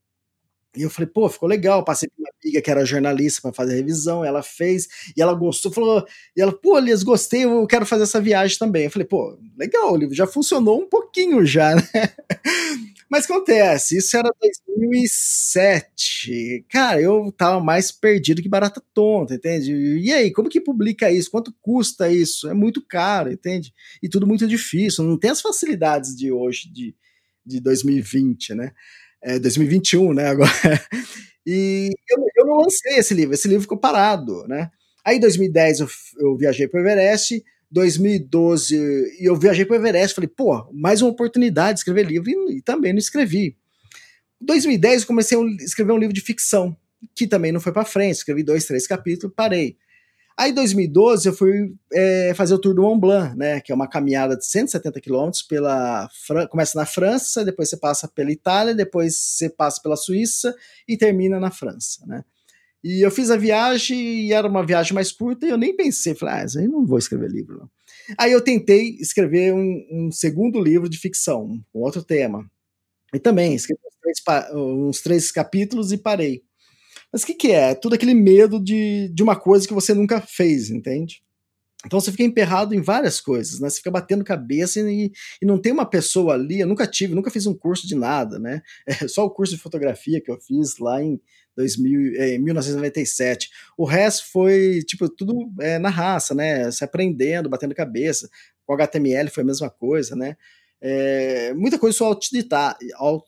E eu falei, pô, ficou legal. Passei por uma amiga que era jornalista para fazer a revisão, ela fez, e ela gostou, falou, e ela, pô, Elias, gostei, eu quero fazer essa viagem também. Eu falei, pô, legal, o livro já funcionou um pouquinho já, né? Mas acontece, isso era 2007. Cara, eu tava mais perdido que barata tonta, entende? E aí, como que publica isso? Quanto custa isso? É muito caro, entende? E tudo muito difícil, não tem as facilidades de hoje, de, de 2020, né? É 2021, né? Agora. E eu, eu não lancei esse livro, esse livro ficou parado, né? Aí em 2010 eu, eu viajei para o Everest, 2012, e eu viajei para o Everest, falei, pô, mais uma oportunidade de escrever livro, e, e também não escrevi. Em 2010 eu comecei a escrever um livro de ficção, que também não foi para frente, escrevi dois, três capítulos, parei. Aí em 2012 eu fui é, fazer o Tour do Mont Blanc, né, que é uma caminhada de 170 quilômetros pela Fran começa na França, depois você passa pela Itália, depois você passa pela Suíça e termina na França, né. E eu fiz a viagem e era uma viagem mais curta e eu nem pensei, falei, ah, eu não vou escrever livro. Aí eu tentei escrever um, um, segundo livro de ficção, um outro tema. E também escrevi uns três, uns três capítulos e parei. Mas o que, que é? é? Tudo aquele medo de, de uma coisa que você nunca fez, entende? Então você fica emperrado em várias coisas, né? Você fica batendo cabeça e, e, não tem uma pessoa ali. Eu nunca tive, nunca fiz um curso de nada, né? É só o curso de fotografia que eu fiz lá em 2000, é, 1997. O resto foi, tipo, tudo é, na raça, né? Se aprendendo, batendo cabeça. Com HTML foi a mesma coisa, né? É, muita coisa sou autodidata,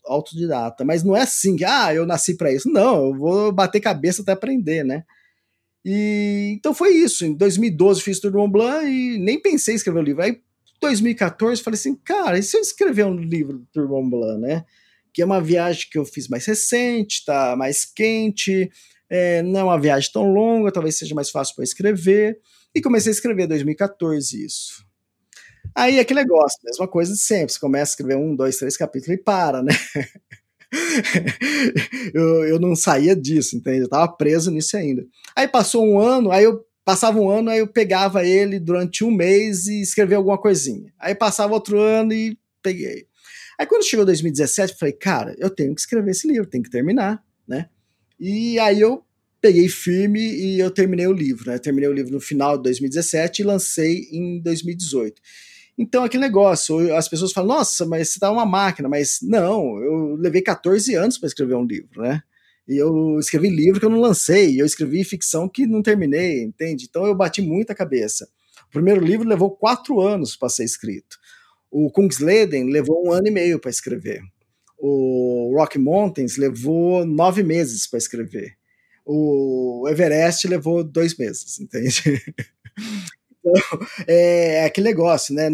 autodidata, mas não é assim que, ah, eu nasci para isso. Não, eu vou bater cabeça até aprender, né? E, então foi isso. Em 2012 fiz Tour Mont Blanc e nem pensei em escrever o um livro. Aí, em 2014, falei assim, cara, e se eu escrever um livro do Tour Mont Blanc, né? Que é uma viagem que eu fiz mais recente, tá mais quente, é, não é uma viagem tão longa, talvez seja mais fácil para escrever. E comecei a escrever em 2014 isso. Aí é aquele negócio, mesma coisa de sempre. Você começa a escrever um, dois, três capítulos e para, né? eu, eu não saía disso, entende? Eu tava preso nisso ainda. Aí passou um ano, aí eu passava um ano, aí eu pegava ele durante um mês e escrevia alguma coisinha. Aí passava outro ano e peguei. Aí quando chegou 2017, eu falei, cara, eu tenho que escrever esse livro, tem que terminar, né? E aí eu peguei firme e eu terminei o livro, né? Terminei o livro no final de 2017 e lancei em 2018. Então, aquele negócio, as pessoas falam, nossa, mas você tá uma máquina, mas não, eu levei 14 anos para escrever um livro, né? E eu escrevi livro que eu não lancei, eu escrevi ficção que não terminei, entende? Então eu bati muita cabeça. O primeiro livro levou quatro anos para ser escrito. O Kungsleden levou um ano e meio para escrever. O Rock Mountains levou nove meses para escrever. O Everest levou dois meses, entende? Então, é, é aquele negócio, né?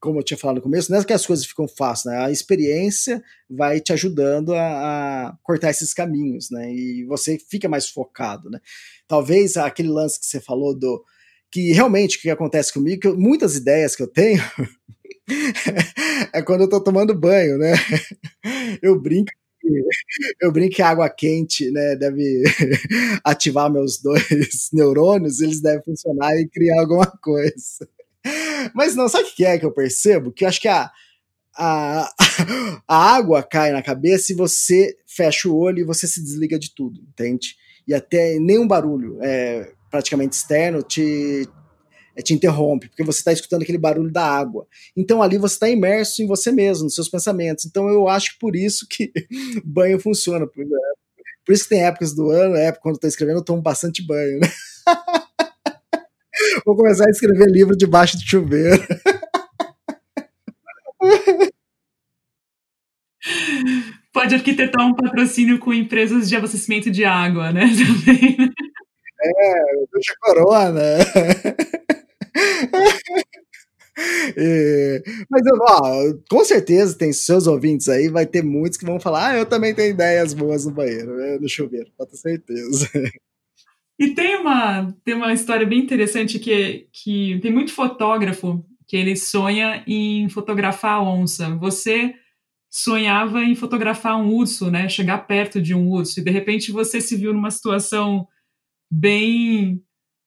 Como eu tinha falado no começo, não é que as coisas ficam fáceis, né? A experiência vai te ajudando a, a, cortar esses caminhos, né? E você fica mais focado, né? Talvez aquele lance que você falou do que realmente o que acontece comigo, que eu, muitas ideias que eu tenho é quando eu tô tomando banho, né? Eu brinco eu brinco que água quente, né, deve ativar meus dois neurônios, eles devem funcionar e criar alguma coisa. Mas não, sabe o que é que eu percebo? Que eu acho que a, a, a água cai na cabeça e você fecha o olho e você se desliga de tudo, entende? E até nenhum barulho é, praticamente externo te, te interrompe, porque você está escutando aquele barulho da água. Então ali você está imerso em você mesmo, nos seus pensamentos. Então eu acho que por isso que banho funciona. Por, por isso que tem épocas do ano, época quando estou escrevendo, eu tomo bastante banho. Né? Vou começar a escrever livro debaixo de chuveiro. Pode arquitetar um patrocínio com empresas de abastecimento de água, né? Também. É, deixa corona. É, mas, ó, com certeza tem seus ouvintes aí, vai ter muitos que vão falar: ah, eu também tenho ideias boas no banheiro, né, no chuveiro, pode ter certeza. E tem uma, tem uma história bem interessante que, que tem muito fotógrafo que ele sonha em fotografar a onça. Você sonhava em fotografar um urso, né? Chegar perto de um urso e de repente você se viu numa situação bem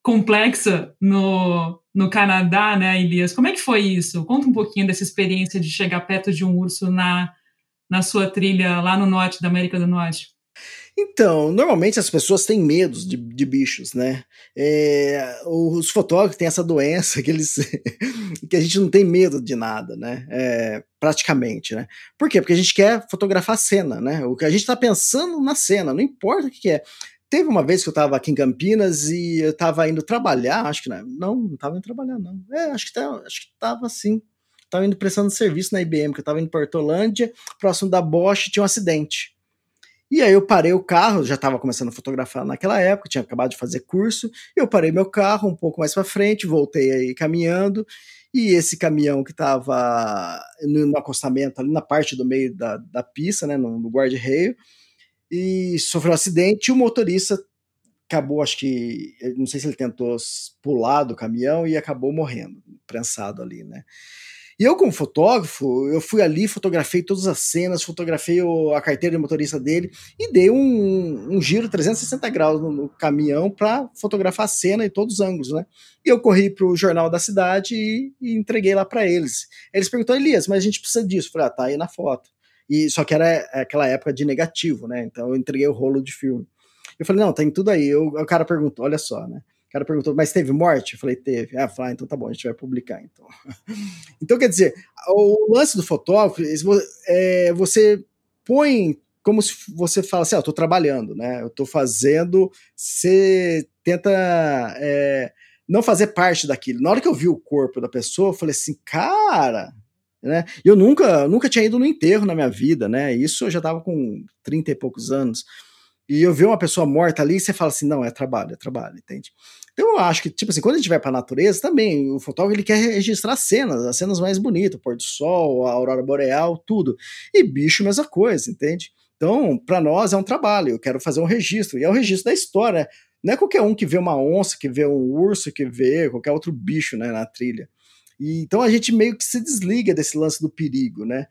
complexa no, no Canadá, né, Elias? Como é que foi isso? Conta um pouquinho dessa experiência de chegar perto de um urso na, na sua trilha lá no norte da América do Norte. Então, normalmente as pessoas têm medo de, de bichos, né? É, os fotógrafos têm essa doença que eles que a gente não tem medo de nada, né? É, praticamente, né? Por quê? Porque a gente quer fotografar a cena, né? O que a gente está pensando na cena, não importa o que, que é. Teve uma vez que eu estava aqui em Campinas e eu estava indo trabalhar, acho que não, não, não estava indo trabalhar, não. É, acho que tá, acho que estava assim. Estava indo prestando serviço na IBM, que eu estava indo para Hortolândia, próximo da Bosch, tinha um acidente. E aí eu parei o carro, já estava começando a fotografar naquela época, tinha acabado de fazer curso, eu parei meu carro um pouco mais para frente, voltei aí caminhando, e esse caminhão que estava no acostamento ali na parte do meio da, da pista, né, no, no guarda-reio, e sofreu um acidente, e o motorista acabou, acho que, não sei se ele tentou pular do caminhão e acabou morrendo, prensado ali, né. E eu, como fotógrafo, eu fui ali, fotografei todas as cenas, fotografei o, a carteira de motorista dele e dei um, um giro 360 graus no, no caminhão para fotografar a cena em todos os ângulos, né? E eu corri para o jornal da cidade e, e entreguei lá para eles. Eles perguntaram, Elias, mas a gente precisa disso. Eu falei, ah, tá aí na foto. E só que era aquela época de negativo, né? Então eu entreguei o rolo de filme. Eu falei, não, tem tudo aí. Eu, o cara perguntou, olha só, né? cara perguntou, mas teve morte? Eu falei, teve. Ah, falei, ah, então tá bom, a gente vai publicar então. então, quer dizer, o lance do fotógrafo, é, você põe como se você fala assim, ó, oh, eu tô trabalhando, né? Eu tô fazendo, você tenta é, não fazer parte daquilo. Na hora que eu vi o corpo da pessoa, eu falei assim, cara, né? Eu nunca, nunca tinha ido no enterro na minha vida, né? Isso eu já tava com 30 e poucos anos. E eu ver uma pessoa morta ali, você fala assim, não, é trabalho, é trabalho, entende? Então eu acho que, tipo assim, quando a gente vai para a natureza, também o fotógrafo ele quer registrar cenas, as cenas mais bonitas, o pôr do sol, a aurora boreal, tudo. E bicho, mesma coisa, entende? Então, para nós é um trabalho, eu quero fazer um registro, e é o registro da história. Não é qualquer um que vê uma onça, que vê um urso, que vê qualquer outro bicho né, na trilha. E, então a gente meio que se desliga desse lance do perigo, né?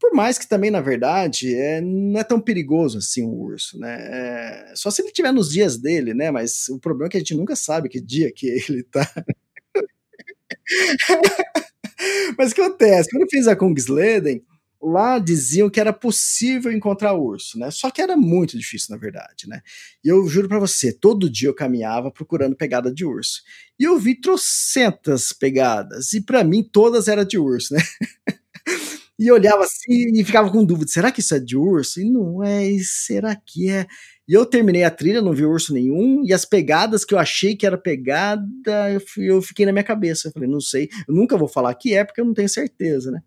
Por mais que também, na verdade, é, não é tão perigoso assim o um urso, né? É, só se ele tiver nos dias dele, né? Mas o problema é que a gente nunca sabe que dia que ele tá. Mas o que acontece? Quando eu fiz a Kungsleden, lá diziam que era possível encontrar urso, né? Só que era muito difícil, na verdade, né? E eu juro para você, todo dia eu caminhava procurando pegada de urso. E eu vi trocentas pegadas, e para mim todas eram de urso, né? E olhava assim e ficava com dúvida: será que isso é de urso? E não é, e será que é? E eu terminei a trilha, não vi urso nenhum, e as pegadas que eu achei que era pegada, eu, eu fiquei na minha cabeça. Eu falei, não sei, eu nunca vou falar que é, porque eu não tenho certeza, né?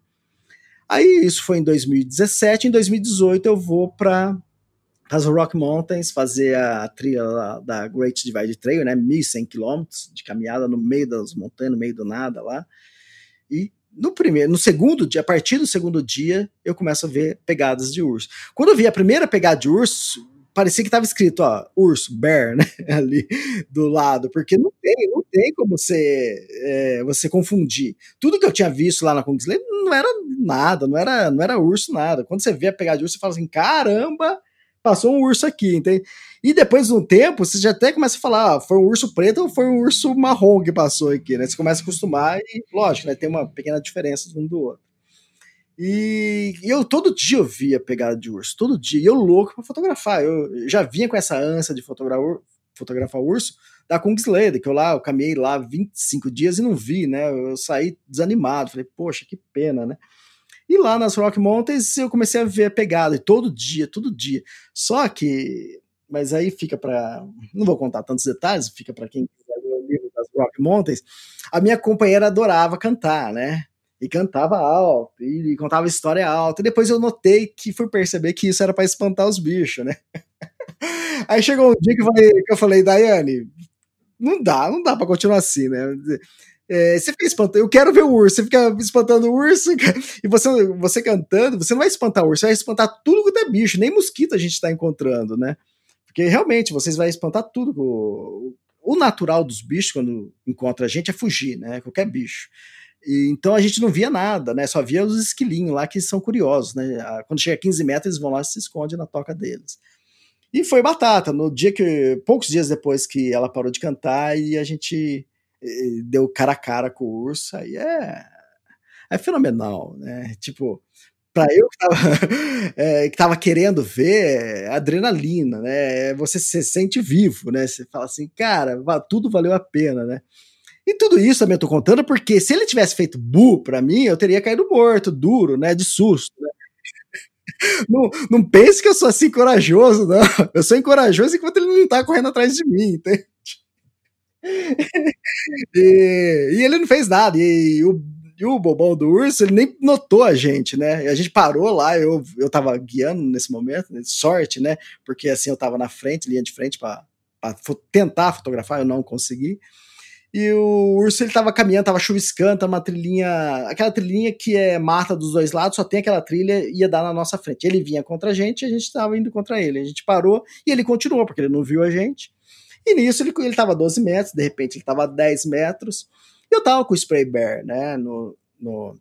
Aí isso foi em 2017, em 2018 eu vou para as Rock Mountains fazer a trilha da Great Divide Trail, né, 1.100 quilômetros de caminhada no meio das montanhas, no meio do nada lá. E no primeiro, no segundo dia, a partir do segundo dia, eu começo a ver pegadas de urso. Quando eu vi a primeira pegada de urso, parecia que estava escrito, ó, urso, bear, né, ali do lado, porque não tem, não tem como você, é, você confundir. Tudo que eu tinha visto lá na Kungsley não era nada, não era, não era urso nada. Quando você vê a pegada de urso, você fala assim, caramba, passou um urso aqui, entende? E depois de um tempo, você já até começa a falar, ah, foi um urso preto ou foi um urso marrom que passou aqui, né? Você começa a acostumar e, lógico, né, tem uma pequena diferença um do outro. E, eu todo dia eu via pegada de urso, todo dia, e eu louco para fotografar. Eu já vinha com essa ânsia de fotografar, fotografar urso da Kungsleder, que eu lá, eu caminhei lá 25 dias e não vi, né? Eu saí desanimado, falei, poxa, que pena, né? E lá nas Rock Mountains eu comecei a ver a pegada, e todo dia, todo dia. Só que, mas aí fica para. Não vou contar tantos detalhes, fica para quem quiser ler o livro das Rock Mountains. A minha companheira adorava cantar, né? E cantava alto, e contava história alta. E depois eu notei que fui perceber que isso era para espantar os bichos, né? Aí chegou um dia que eu falei, que eu falei Daiane, não dá, não dá para continuar assim, né? É, você fica espantando, eu quero ver o urso, você fica espantando o urso, e você, você cantando, você não vai espantar o urso, você vai espantar tudo que é bicho, nem mosquito a gente está encontrando, né? Porque realmente vocês vão espantar tudo. O, o natural dos bichos, quando encontra a gente, é fugir, né? Qualquer bicho. E, então a gente não via nada, né? Só via os esquilinhos lá que são curiosos, né? Quando chega a 15 metros, eles vão lá e se escondem na toca deles. E foi batata. No dia que. Poucos dias depois que ela parou de cantar, e a gente deu cara a cara com o urso, aí é, é fenomenal, né? Tipo, para eu que tava, é, que tava querendo ver, é adrenalina, né? Você se sente vivo, né? Você fala assim, cara, tudo valeu a pena, né? E tudo isso também eu tô contando porque se ele tivesse feito bu para mim, eu teria caído morto, duro, né? De susto, né? Não, não pense que eu sou assim corajoso, não. Eu sou encorajoso enquanto ele não tá correndo atrás de mim, entende? e, e, ele não fez nada. E, o, e o bobão do urso, ele nem notou a gente, né? A gente parou lá, eu, eu tava guiando nesse momento, né? sorte, né? Porque assim eu tava na frente, linha de frente, para tentar fotografar, eu não consegui. E o urso ele tava caminhando, tava chuviscando, tava uma trilhinha, aquela trilhinha que é mata dos dois lados, só tem aquela trilha ia dar na nossa frente. Ele vinha contra a gente e a gente tava indo contra ele. A gente parou e ele continuou, porque ele não viu a gente. E nisso ele, ele tava a 12 metros, de repente ele tava a 10 metros. E eu tava com o spray bear, né, no, no,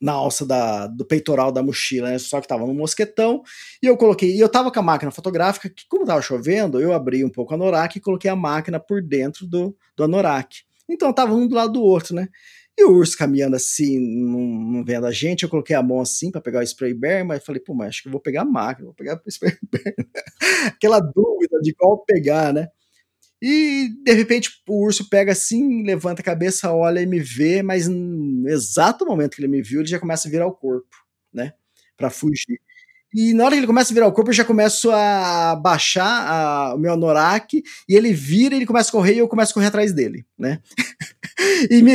na alça da, do peitoral da mochila, né, só que tava no mosquetão. E eu coloquei, e eu tava com a máquina fotográfica, que como tava chovendo, eu abri um pouco a anorak e coloquei a máquina por dentro do, do anorak. Então tava um do lado do outro, né? E o urso caminhando assim, não, não vendo a gente, eu coloquei a mão assim para pegar o spray bear, mas falei, pô, mas acho que vou pegar a máquina, vou pegar o spray bear. Aquela dúvida de qual pegar, né? E de repente o urso pega assim, levanta a cabeça, olha e me vê, mas no exato momento que ele me viu, ele já começa a virar o corpo, né? Para fugir. E na hora que ele começa a virar o corpo, eu já começo a baixar a, o meu anorak, e ele vira, ele começa a correr e eu começo a correr atrás dele, né? e, me,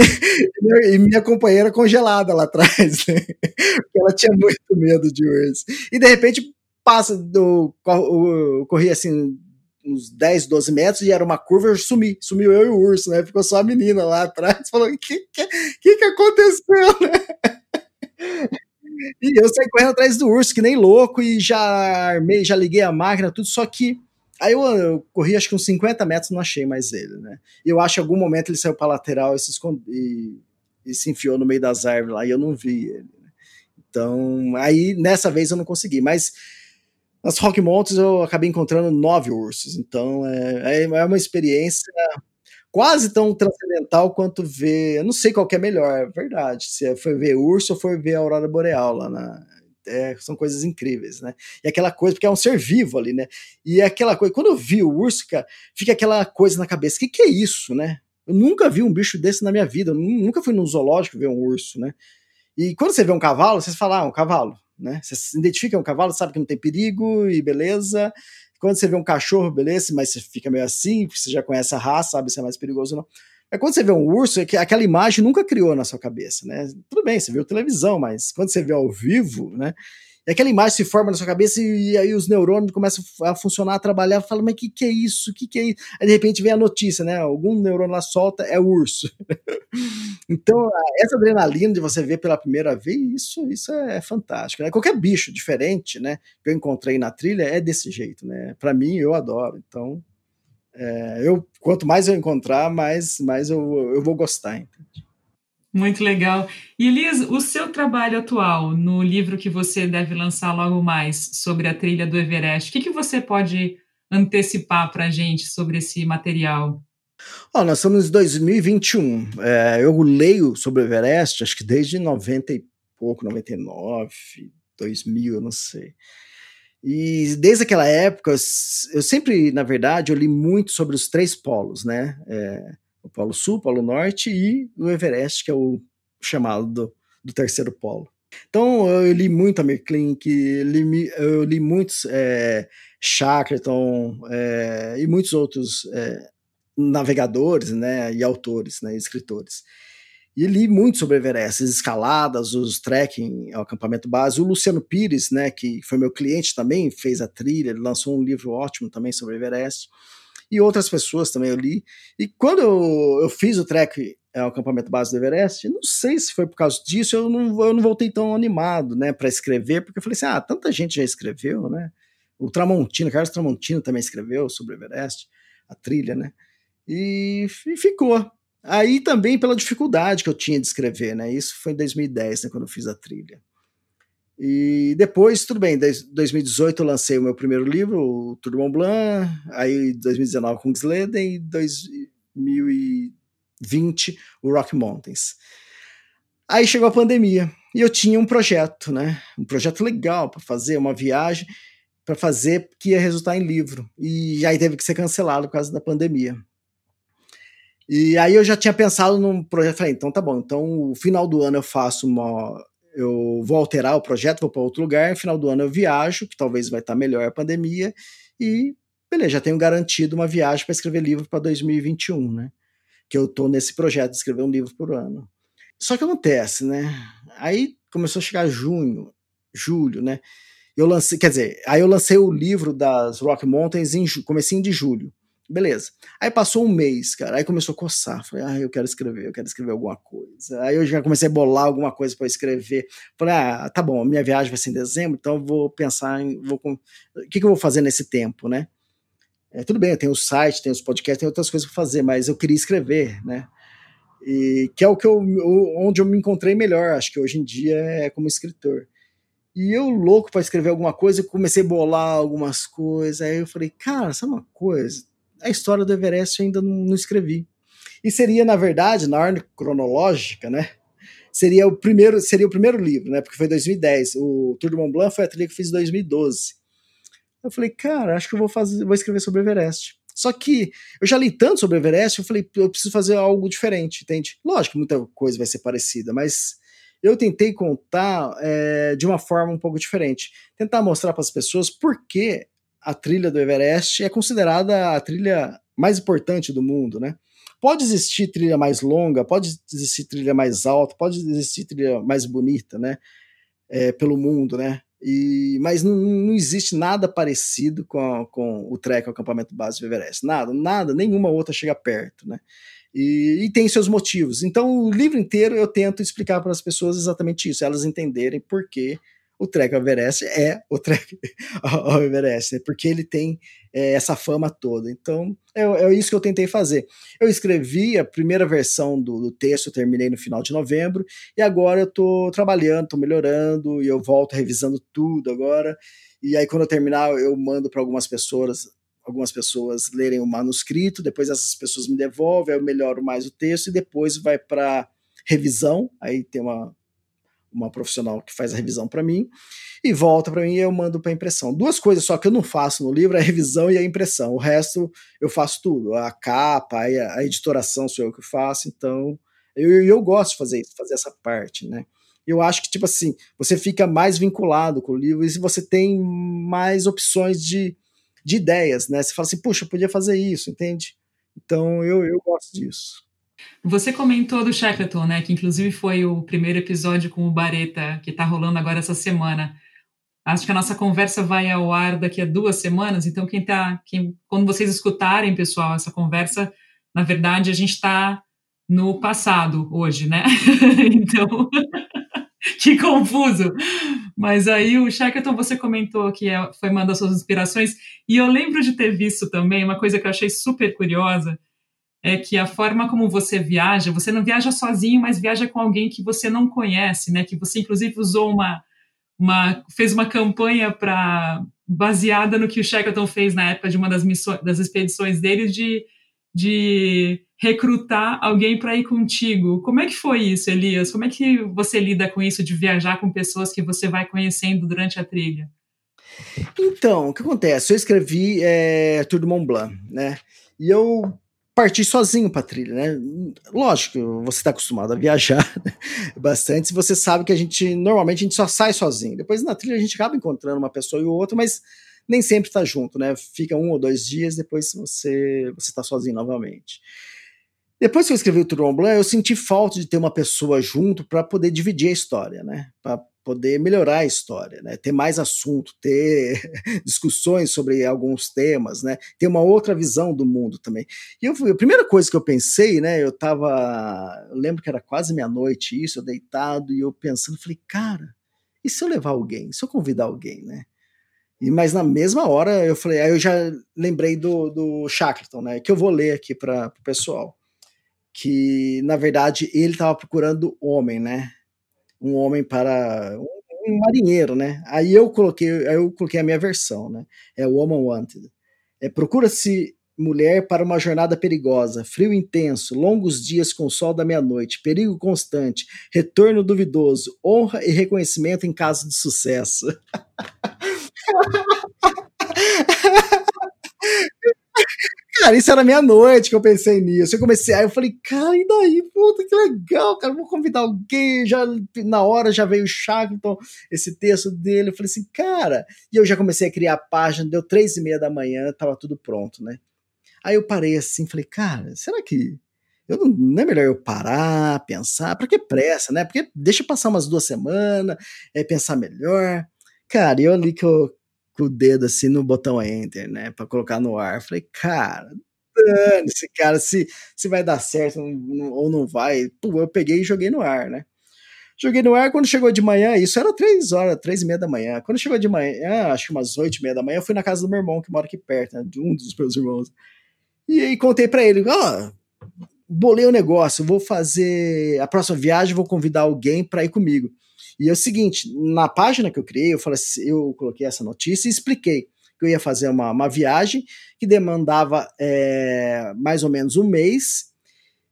e minha companheira congelada lá atrás, né? Porque ela tinha muito medo de urso. E de repente passa do. Corri assim uns 10, 12 metros e era uma curva, eu sumi, sumiu eu e o urso, né? Ficou só a menina lá atrás, falou: o que, que, que, que aconteceu, né? E eu saí correndo atrás do urso, que nem louco, e já armei, já liguei a máquina, tudo, só que. Aí eu, eu corri acho que uns 50 metros não achei mais ele, né? E eu acho que em algum momento ele saiu para lateral e se, esconde, e, e, se enfiou no meio das árvores lá, e eu não vi ele. Né? Então, aí nessa vez eu não consegui, mas nas Rock Mountains eu acabei encontrando nove ursos, então é, é, é uma experiência quase tão transcendental quanto ver. Eu não sei qual é melhor, é verdade. Se foi ver urso ou foi ver a aurora boreal lá na. É, são coisas incríveis, né? E aquela coisa, porque é um ser vivo ali, né? E aquela coisa, quando eu vi o urso, cara, fica aquela coisa na cabeça: o que, que é isso, né? Eu nunca vi um bicho desse na minha vida, eu nunca fui num zoológico ver um urso, né? E quando você vê um cavalo, você fala, ah, um cavalo né? Você identifica um cavalo, sabe que não tem perigo e beleza. Quando você vê um cachorro, beleza, mas você fica meio assim, você já conhece a raça, sabe se é mais perigoso ou não. Mas quando você vê um urso, é aquela imagem nunca criou na sua cabeça, né? Tudo bem, você viu televisão, mas quando você vê ao vivo, né? E aquela imagem se forma na sua cabeça e, aí os neurônios começam a funcionar, a trabalhar, fala, mas que, que é isso? Que, que é isso? Aí de repente vem a notícia, né? Algum neurônio lá solta, é urso. então, essa adrenalina de você ver pela primeira vez, isso, isso é, é fantástico. Né? Qualquer bicho diferente, né? Que eu encontrei na trilha é desse jeito, né? Para mim, eu adoro. Então, é, eu, quanto mais eu encontrar, mais, mais eu, eu vou gostar. Entende? Muito legal. E Elias, o seu trabalho atual no livro que você deve lançar logo mais sobre a trilha do Everest, o que, que você pode antecipar para a gente sobre esse material? Oh, nós estamos em 2021. É, eu leio sobre o Everest, acho que desde 90 e pouco, 99, 2000, eu não sei. E desde aquela época, eu sempre, na verdade, eu li muito sobre os três polos, né? É, o Polo Sul, o Polo Norte e o Everest, que é o chamado do, do terceiro polo. Então eu li muito a Merklink, li, eu li muitos é, Shackleton é, e muitos outros é, navegadores né, e autores, né, escritores. E li muito sobre Everest, as escaladas, os trekking, o acampamento base. O Luciano Pires, né, que foi meu cliente também, fez a trilha, ele lançou um livro ótimo também sobre Everest. E outras pessoas também eu li. E quando eu, eu fiz o trek é, o acampamento base do Everest, não sei se foi por causa disso, eu não, eu não voltei tão animado, né, para escrever, porque eu falei assim, ah, tanta gente já escreveu, né, o Tramontino, Carlos Tramontino também escreveu sobre o Everest, a trilha, né, e, e ficou. Aí também pela dificuldade que eu tinha de escrever, né, isso foi em 2010, né, quando eu fiz a trilha. E depois, tudo bem, em 2018 eu lancei o meu primeiro livro, o Tour de Mont Blanc, aí 2019 com Sleden e 2020 o Rock Mountains. Aí chegou a pandemia e eu tinha um projeto, né? Um projeto legal para fazer, uma viagem para fazer que ia resultar em livro. E aí teve que ser cancelado por causa da pandemia. E aí eu já tinha pensado num projeto, falei, então tá bom, então o final do ano eu faço uma eu vou alterar o projeto, vou para outro lugar, no final do ano eu viajo, que talvez vai estar melhor a pandemia, e beleza, já tenho garantido uma viagem para escrever livro para 2021, né? Que eu estou nesse projeto de escrever um livro por ano. Só que acontece, né? Aí começou a chegar junho, julho, né? Eu lancei, quer dizer, aí eu lancei o livro das Rock Mountains em comecinho de julho. Beleza. Aí passou um mês, cara. Aí começou a coçar. Falei, ah, eu quero escrever, eu quero escrever alguma coisa. Aí eu já comecei a bolar alguma coisa para escrever. Falei, ah, tá bom, minha viagem vai ser em dezembro, então eu vou pensar em. Vou, o que, que eu vou fazer nesse tempo, né? É, tudo bem, eu tenho o site, tenho os podcasts, tenho outras coisas para fazer, mas eu queria escrever, né? E que é o que eu, onde eu me encontrei melhor, acho que hoje em dia é como escritor. E eu, louco para escrever alguma coisa, comecei a bolar algumas coisas. Aí eu falei, cara, sabe uma coisa? A história do Everest ainda não, não escrevi. E seria, na verdade, na ordem cronológica, né? Seria o primeiro, seria o primeiro livro, né? Porque foi 2010. O Tour de Mont Blanc foi a trilha que eu fiz em 2012. Eu falei, cara, acho que eu vou fazer, vou escrever sobre Everest. Só que eu já li tanto sobre Everest, eu falei, eu preciso fazer algo diferente, entende? Lógico muita coisa vai ser parecida, mas eu tentei contar é, de uma forma um pouco diferente. Tentar mostrar para as pessoas por que a trilha do Everest é considerada a trilha mais importante do mundo, né? Pode existir trilha mais longa, pode existir trilha mais alta, pode existir trilha mais bonita, né? É, pelo mundo, né? E, mas não, não existe nada parecido com, a, com o trek, o acampamento base do Everest. Nada, nada, nenhuma outra chega perto, né? E, e, tem seus motivos. Então, o livro inteiro eu tento explicar para as pessoas exatamente isso, elas entenderem por que o Trek ao Everest é o Trek ao Everest, né? porque ele tem é, essa fama toda. Então, é, é, isso que eu tentei fazer. Eu escrevi a primeira versão do, do texto, terminei no final de novembro, e agora eu estou trabalhando, estou melhorando, e eu volto revisando tudo agora. E aí, quando eu terminar, eu mando para algumas pessoas algumas pessoas lerem o manuscrito, depois essas pessoas me devolvem, eu melhoro mais o texto e depois vai para revisão. Aí tem uma uma profissional que faz a revisão para mim, e volta para mim e eu mando para impressão. Duas coisas só que eu não faço no livro, é a revisão e a impressão. O resto eu faço tudo. A capa, a, editoração sou eu que faço, então eu, eu gosto de fazer isso, fazer essa parte, né? Eu acho que, tipo assim, você fica mais vinculado com o livro e você tem mais opções de, de ideias, né? Você fala assim, puxa, eu podia fazer isso, entende? Então eu, eu gosto disso. Você comentou do Shackleton, né? Que inclusive foi o primeiro episódio com o Bareta, que está rolando agora essa semana. Acho que a nossa conversa vai ao ar daqui a duas semanas, então quem tá. Quem, quando vocês escutarem, pessoal, essa conversa, na verdade, a gente está no passado hoje, né? então. que confuso! Mas aí o Shackleton, você comentou que é, foi uma das suas inspirações, e eu lembro de ter visto também uma coisa que eu achei super curiosa, é que a forma como você viaja, você não viaja sozinho, mas viaja com alguém que você não conhece, né? Que você inclusive usou uma, uma fez uma campanha para baseada no que o Shackleton fez na época de uma das missões, das expedições dele de de recrutar alguém para ir contigo. Como é que foi isso, Elias? Como é que você lida com isso de viajar com pessoas que você vai conhecendo durante a trilha? Então, o que acontece? Eu escrevi é, Tour de Mont Blanc, né? E eu partir sozinho para trilha, né? Lógico, você está acostumado a viajar né? bastante, você sabe que a gente normalmente a gente só sai sozinho. Depois na trilha a gente acaba encontrando uma pessoa e outra, mas nem sempre está junto, né? Fica um ou dois dias, depois você você está sozinho novamente. Depois que eu escrevi o Tour Blanc, eu senti falta de ter uma pessoa junto para poder dividir a história, né? Poder melhorar a história, né? ter mais assunto, ter discussões sobre alguns temas, né? ter uma outra visão do mundo também. E eu, a primeira coisa que eu pensei, né, eu estava, eu lembro que era quase meia-noite isso, eu deitado, e eu pensando, falei, cara, e se eu levar alguém, se eu convidar alguém, né? E, mas na mesma hora eu falei, aí eu já lembrei do, do Shackleton, né? Que eu vou ler aqui para o pessoal. Que na verdade ele estava procurando homem, né? Um homem para um, um, marinheiro, né? Aí eu coloquei, aí eu coloquei a minha versão, né? É o Woman Wanted. É, Procura-se mulher para uma jornada perigosa, frio intenso, longos dias com o sol da meia-noite, perigo constante, retorno duvidoso, honra e reconhecimento em caso de sucesso. Cara, isso era meia-noite que eu pensei nisso. Eu comecei, aí eu falei, cara, e daí? Puta, que legal, cara, vou convidar alguém. Já, na hora já veio o Shackleton, esse texto dele. Eu falei assim, cara. E eu já comecei a criar a página, deu três e meia da manhã, tava tudo pronto, né? Aí eu parei assim, falei, cara, será que. Eu não, não é melhor eu parar, pensar? Pra que pressa, né? Porque deixa passar umas duas semanas, é, pensar melhor. Cara, eu ali que eu, com o dedo assim no botão enter, né, para colocar no ar. Falei, cara, dane-se, cara, se, se vai dar certo ou não vai. Pô, eu peguei e joguei no ar, né? Joguei no ar quando chegou de manhã, isso era três horas, três e meia da manhã. Quando chegou de manhã, acho que umas oito e meia da manhã, eu fui na casa do meu irmão, que mora aqui perto, né, de um dos meus irmãos. E aí contei para ele, ó, oh, bolei o negócio, vou fazer a próxima viagem, vou convidar alguém para ir comigo. E é o seguinte, na página que eu criei, eu, falei, assim, eu coloquei essa notícia e expliquei que eu ia fazer uma, uma viagem que demandava é, mais ou menos um mês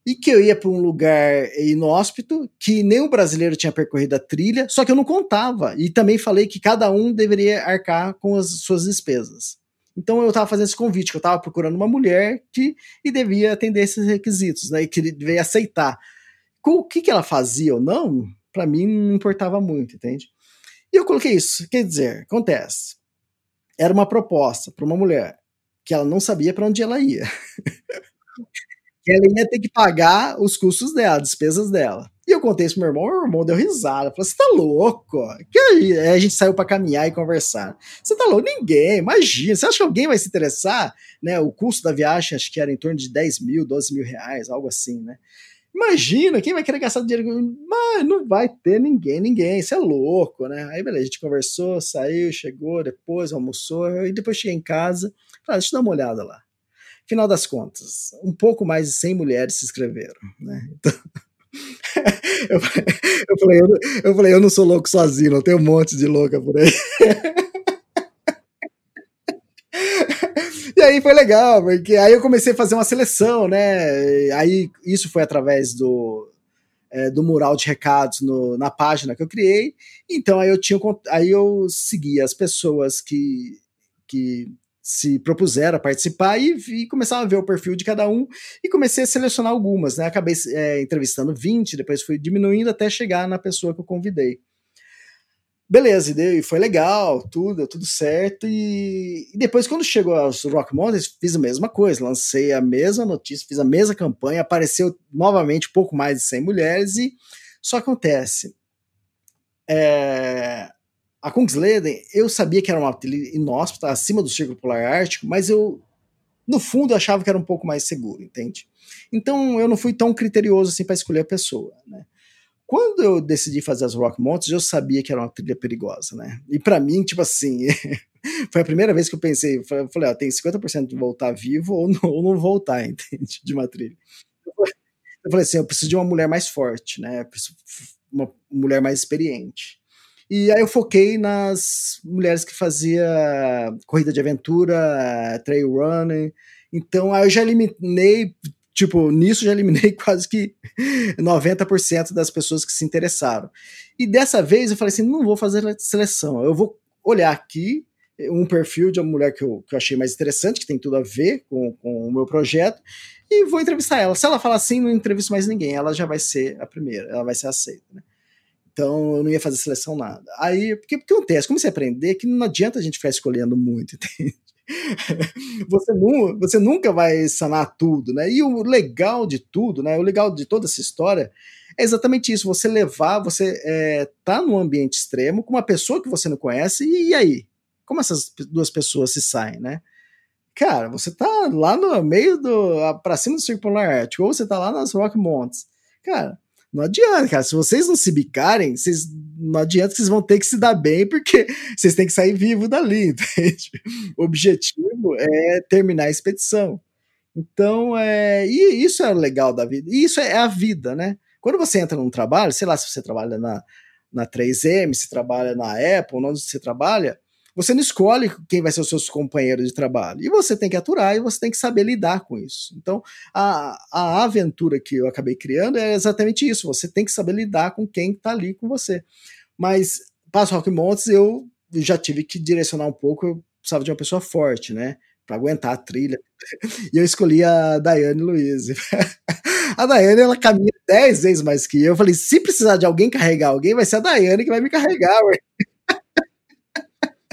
e que eu ia para um lugar inóspito, que nem o brasileiro tinha percorrido a trilha, só que eu não contava. E também falei que cada um deveria arcar com as suas despesas. Então eu estava fazendo esse convite, que eu estava procurando uma mulher que e devia atender esses requisitos, né? E que devia aceitar. Com o que, que ela fazia ou não, para mim não importava muito, entende? E eu coloquei isso. Quer dizer, acontece. Era uma proposta para uma mulher que ela não sabia para onde ela ia. que ela ia ter que pagar os custos dela, as despesas dela. E eu contei isso pro meu irmão, meu irmão deu risada. Falou: Você tá louco? Que aí? aí a gente saiu para caminhar e conversar. Você tá louco? Ninguém, imagina. Você acha que alguém vai se interessar? Né, o custo da viagem acho que era em torno de 10 mil, 12 mil reais, algo assim, né? Imagina, quem vai querer gastar dinheiro? Mas não vai ter ninguém, ninguém, isso é louco, né? Aí beleza, a gente conversou, saiu, chegou, depois almoçou, e depois cheguei em casa, falei, ah, deixa eu dar uma olhada lá. Final das contas, um pouco mais de 100 mulheres se inscreveram, né? Então, eu, eu, falei, eu, eu, falei, eu não sou louco sozinho, não tem um monte de louca por aí. E aí foi legal, porque aí eu comecei a fazer uma seleção, né? Aí isso foi através do, é, do mural de recados no, na página que eu criei. Então aí eu tinha aí eu seguia as pessoas que, que se propuseram a participar e, e começava a ver o perfil de cada um e comecei a selecionar algumas, né? Acabei é, entrevistando 20, depois fui diminuindo até chegar na pessoa que eu convidei. Beleza, e foi legal, tudo, tudo certo. E, e, depois, quando chegou aos Rock Mountains, fiz a mesma coisa, lancei a mesma notícia, fiz a mesma campanha, apareceu novamente um pouco mais de 100 mulheres, e só acontece. É, a Kungsleden, eu sabia que era uma inóspita, acima do Círculo Polar Ártico, mas eu, no fundo, achava que era um pouco mais seguro, entende? Então eu não fui tão criterioso assim para escolher a pessoa, né? Quando eu decidi fazer as Rock Mountains, eu sabia que era uma trilha perigosa, né? E para mim, tipo assim, foi a primeira vez que eu pensei, eu falei, ó, tem 50% de voltar vivo ou não, ou não voltar, entende? De uma trilha. Eu falei assim, eu preciso de uma mulher mais forte, né? Uma mulher mais experiente. E aí eu foquei nas mulheres que fazia corrida de aventura, trail running. Então aí eu já eliminei Tipo, nisso já eliminei quase que 90% das pessoas que se interessaram. E dessa vez eu falei assim: não vou fazer seleção, eu vou olhar aqui um perfil de uma mulher que eu, que eu achei mais interessante, que tem tudo a ver com, com o meu projeto, e vou entrevistar ela. Se ela falar assim, não entrevisto mais ninguém, ela já vai ser a primeira, ela vai ser aceita. Né? Então eu não ia fazer seleção nada. Aí, porque, porque acontece? Comecei a aprender que não adianta a gente ficar escolhendo muito, entende? você, nu, você nunca vai sanar tudo, né? E o legal de tudo, né? O legal de toda essa história é exatamente isso. Você levar, você é, tá num ambiente extremo com uma pessoa que você não conhece, e, e aí? Como essas duas pessoas se saem, né? Cara, você tá lá no meio do. pra cima do Circo Polar Ártico, ou você tá lá nas Rock Mountains. Cara, não adianta, cara. Se vocês não se bicarem, vocês, não adianta que vocês vão ter que se dar bem, porque vocês têm que sair vivo dali, entende? O objetivo é terminar a expedição. Então, é, e isso é o legal da vida. E isso é a vida, né? Quando você entra num trabalho, sei lá se você trabalha na, na 3M, se trabalha na Apple, onde você trabalha, você não escolhe quem vai ser os seus companheiros de trabalho. E você tem que aturar e você tem que saber lidar com isso. Então, a, a aventura que eu acabei criando é exatamente isso. Você tem que saber lidar com quem está ali com você. Mas, Passo Rock Montes, eu já tive que direcionar um pouco. Eu precisava de uma pessoa forte, né? Para aguentar a trilha. E eu escolhi a Daiane Luiz. A Daiane, ela caminha 10 vezes mais que eu. Eu falei, se precisar de alguém carregar alguém, vai ser a Daiane que vai me carregar, ué.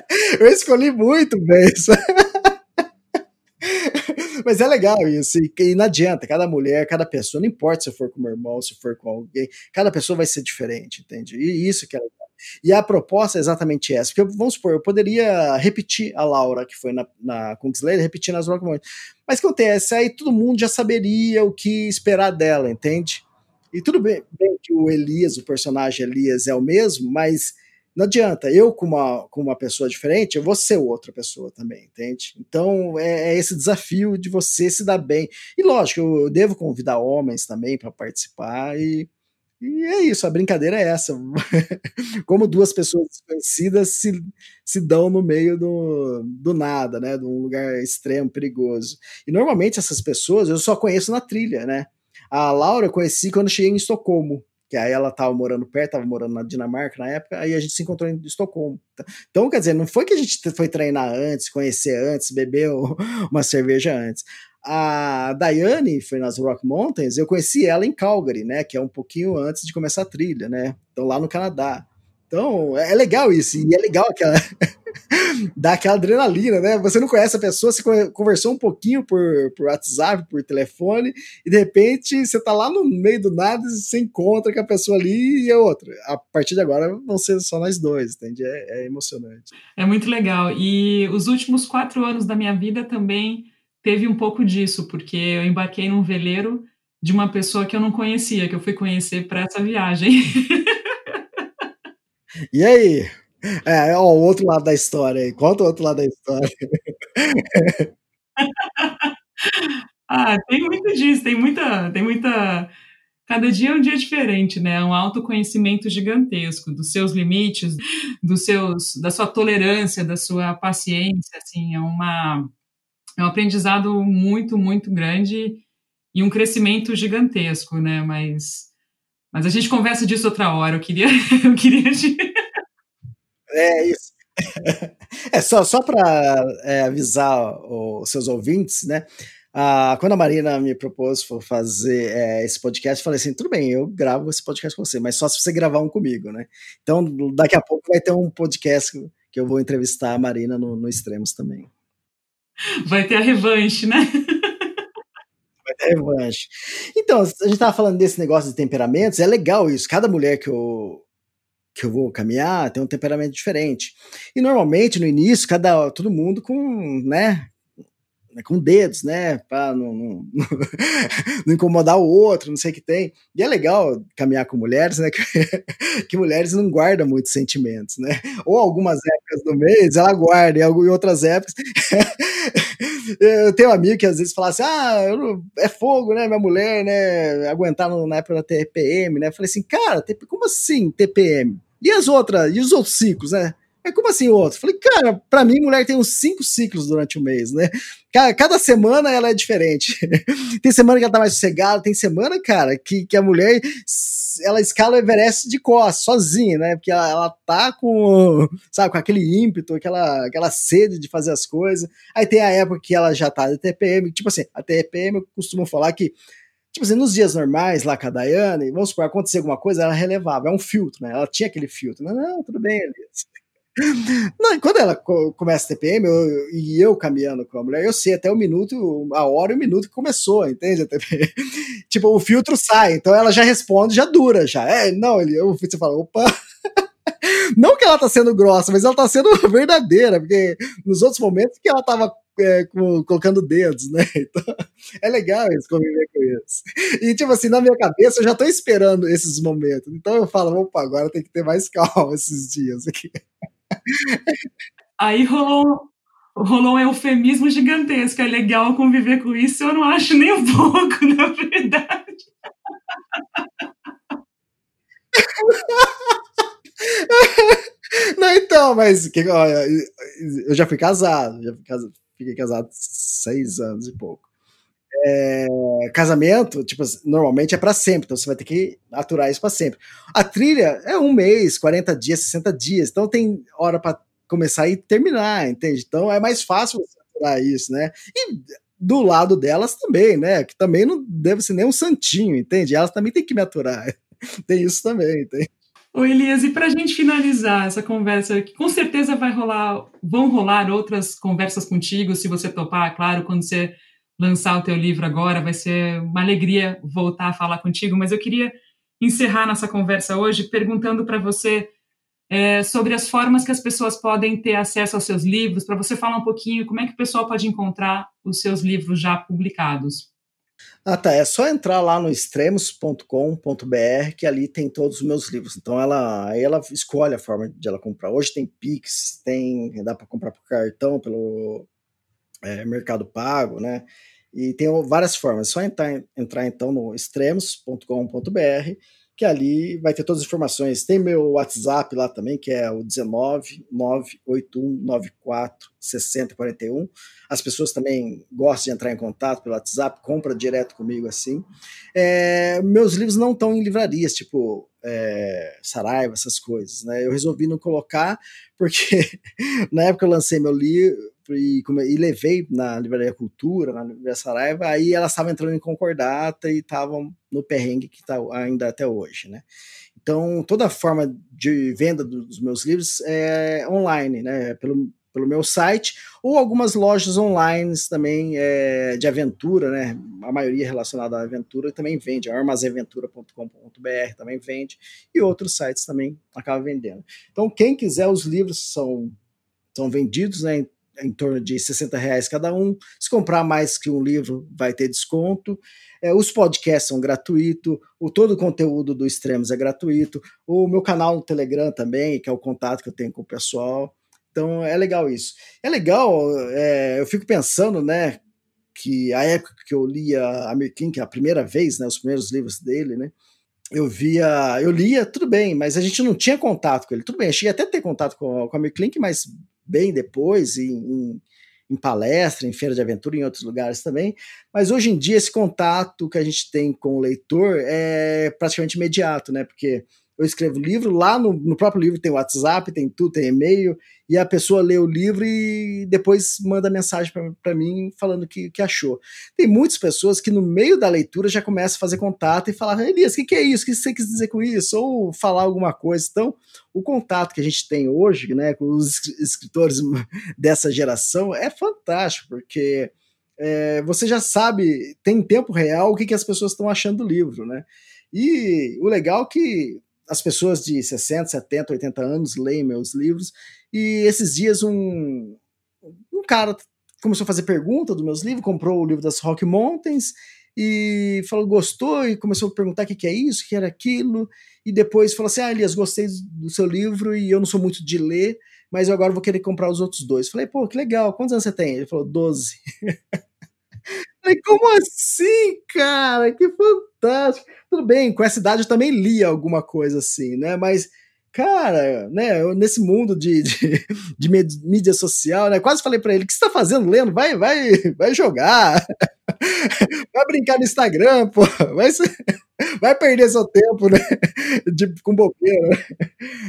Eu escolhi muito bem isso. Mas é legal isso, e não adianta, cada mulher, cada pessoa, não importa se for com meu irmão, se for com alguém, cada pessoa vai ser diferente, entende? E isso que é legal. E a proposta é exatamente essa, porque vamos supor, eu poderia repetir a Laura, que foi na, na Kingslayer, repetir nas Rock Mas o que acontece? Aí todo mundo já saberia o que esperar dela, entende? E tudo bem, bem que o Elias, o personagem Elias é o mesmo, mas não adianta, eu com uma, com uma pessoa diferente, eu vou ser outra pessoa também, entende? Então é, é esse desafio de você se dar bem. E lógico, eu devo convidar homens também para participar e, e é isso, a brincadeira é essa. Como duas pessoas desconhecidas se, se dão no meio do, do nada, né? De um lugar extremo, perigoso. E normalmente essas pessoas eu só conheço na trilha, né? A Laura eu conheci quando cheguei em Estocolmo que aí ela estava morando perto, estava morando na Dinamarca na época, aí a gente se encontrou em Estocolmo. Então, quer dizer, não foi que a gente foi treinar antes, conhecer antes, beber uma cerveja antes. A Daiane foi nas Rock Mountains, eu conheci ela em Calgary, né, que é um pouquinho antes de começar a trilha, né, então lá no Canadá. Então, é legal isso, e é legal aquela. dá aquela adrenalina, né? Você não conhece a pessoa, você conversou um pouquinho por, por WhatsApp, por telefone, e de repente você tá lá no meio do nada e você encontra com a pessoa ali e é outra. A partir de agora vão ser só nós dois, entende? É, é emocionante. É muito legal. E os últimos quatro anos da minha vida também teve um pouco disso, porque eu embarquei num veleiro de uma pessoa que eu não conhecia, que eu fui conhecer para essa viagem. E aí? É, ó, o outro lado da história aí. Conta o outro lado da história. ah, tem muito disso, tem muita, tem muita. Cada dia é um dia diferente, né? É um autoconhecimento gigantesco dos seus limites, dos seus, da sua tolerância, da sua paciência, assim, é uma é um aprendizado muito, muito grande e um crescimento gigantesco, né? Mas mas a gente conversa disso outra hora. Eu queria, eu queria. É isso. É só, só para é, avisar os seus ouvintes, né? Ah, quando a Marina me propôs fazer é, esse podcast, eu falei assim: tudo bem, eu gravo esse podcast com você, mas só se você gravar um comigo, né? Então, daqui a pouco vai ter um podcast que eu vou entrevistar a Marina no, no Extremos também. Vai ter a revanche, né? revanche. Então, a gente estava falando desse negócio de temperamentos, é legal isso. Cada mulher que eu, que eu vou caminhar tem um temperamento diferente. E normalmente, no início, cada todo mundo com, né, com dedos, né, para não, não, não, incomodar o outro, não sei o que tem. E é legal caminhar com mulheres, né, que, que, mulheres não guardam muitos sentimentos, né, ou algumas épocas do mês ela guarda, e em outras épocas eu tenho um amigo que às vezes fala assim: ah, é fogo, né? Minha mulher, né? Aguentar na época da TPM, né? Eu falei assim, cara, como assim TPM? E as outras, e os outros ciclos, né? É como assim outros? Falei, cara, pra mim, mulher tem uns cinco ciclos durante o mês, né? Cada semana ela é diferente. tem semana que ela tá mais sossegada, tem semana, cara, que, que a mulher ela escala o Everest de costas, sozinha, né? Porque ela, ela tá com, sabe, com aquele ímpeto, aquela, aquela sede de fazer as coisas. Aí tem a época que ela já tá de TPM, tipo assim, a TPM eu costumo falar que Tipo assim, nos dias normais, lá com a Daiane, vamos supor, acontecer alguma coisa, ela relevava, é um filtro, né? Ela tinha aquele filtro. Não, não, tudo bem, Elias. Não, quando ela começa a TPM, eu, e eu caminhando com a mulher, eu sei até o minuto, a hora e o minuto que começou, entende? A TPM. tipo, o filtro sai, então ela já responde, já dura, já. É, não, ele, você fala, opa. Não que ela tá sendo grossa, mas ela tá sendo verdadeira, porque nos outros momentos que ela tava é, com, colocando dedos, né? Então, é legal isso, conviver com isso. E, tipo assim, na minha cabeça, eu já tô esperando esses momentos. Então eu falo, opa, agora tem que ter mais calma esses dias aqui. Aí rolou, rolou um eufemismo gigantesco. É legal conviver com isso, eu não acho nem um pouco, na verdade. Não, então, mas olha, eu já fui casado, já fui casado, fiquei casado seis anos e pouco. É, casamento, tipo, normalmente é para sempre, então você vai ter que aturar isso para sempre. A trilha é um mês, 40 dias, 60 dias, então tem hora para começar e terminar, entende? Então é mais fácil você aturar isso, né? E do lado delas também, né? Que também não deve ser nem um santinho, entende? Elas também têm que me aturar. tem isso também, entende? Ô Elias, e para a gente finalizar essa conversa, que com certeza vai rolar, vão rolar outras conversas contigo, se você topar, claro, quando você lançar o teu livro agora, vai ser uma alegria voltar a falar contigo, mas eu queria encerrar nossa conversa hoje perguntando para você é, sobre as formas que as pessoas podem ter acesso aos seus livros, para você falar um pouquinho como é que o pessoal pode encontrar os seus livros já publicados. Ah, tá. É só entrar lá no extremos.com.br que ali tem todos os meus livros. Então ela, aí ela escolhe a forma de ela comprar. Hoje tem Pix, tem dá para comprar por cartão, pelo é, Mercado Pago, né? E tem várias formas. É só entrar, entrar então no extremos.com.br que ali vai ter todas as informações. Tem meu WhatsApp lá também, que é o 19 98194 6041. As pessoas também gostam de entrar em contato pelo WhatsApp, compra direto comigo assim. É, meus livros não estão em livrarias, tipo é, Saraiva, essas coisas, né? Eu resolvi não colocar, porque na época eu lancei meu livro e, e, levei na Livraria Cultura, na Livraria Saraiva, aí elas estavam entrando em concordata e estavam no perrengue que está ainda até hoje, né? Então, toda forma de venda dos meus livros é online, né? Pelo, pelo meu site, ou algumas lojas online também é, de aventura, né? A maioria relacionada à aventura também vende, armazenaventura.com.br também vende, e outros sites também acabam vendendo. Então, quem quiser, os livros são, são vendidos, né? em torno de 60 reais cada um. Se comprar mais que um livro, vai ter desconto. É, os podcasts são gratuitos, o todo o conteúdo do Extremos é gratuito, o meu canal no Telegram também, que é o contato que eu tenho com o pessoal. Então é legal isso. É legal, é, eu fico pensando, né, que a época que eu lia a que é a primeira vez, né, os primeiros livros dele, né, eu via, eu lia, tudo bem, mas a gente não tinha contato com ele. Tudo bem, eu cheguei até a ter contato com, com a Mirklink, mas bem depois, em, em palestra, em feira de aventura, em outros lugares também. Mas hoje em dia, esse contato que a gente tem com o leitor é praticamente imediato, né? Porque eu escrevo livro, lá no, no próprio livro tem WhatsApp, tem tudo, tem e-mail, e a pessoa lê o livro e depois manda mensagem para mim falando o que, que achou. Tem muitas pessoas que no meio da leitura já começam a fazer contato e falar, Elias, o que, que é isso? O que você quis dizer com isso? Ou falar alguma coisa. Então, o contato que a gente tem hoje né, com os escritores dessa geração é fantástico, porque é, você já sabe, tem em tempo real, o que, que as pessoas estão achando do livro, né? E o legal é que as pessoas de 60, 70, 80 anos leem meus livros, e esses dias um, um cara começou a fazer pergunta dos meus livros, comprou o livro das Rock Mountains, e falou, gostou, e começou a perguntar o que, que é isso, o que era aquilo, e depois falou assim, ah, Elias, gostei do seu livro, e eu não sou muito de ler, mas eu agora vou querer comprar os outros dois. Falei, pô, que legal, quantos anos você tem? Ele falou, 12. Falei, como assim, cara? Que fantástico. Tudo bem, com essa idade eu também lia alguma coisa assim, né? Mas, cara, né, eu, nesse mundo de, de, de, mídia social, né? Quase falei para ele: o que você tá fazendo lendo? Vai, vai, vai jogar. vai brincar no Instagram, pô. Vai, vai perder seu tempo, né? De, com bobeira.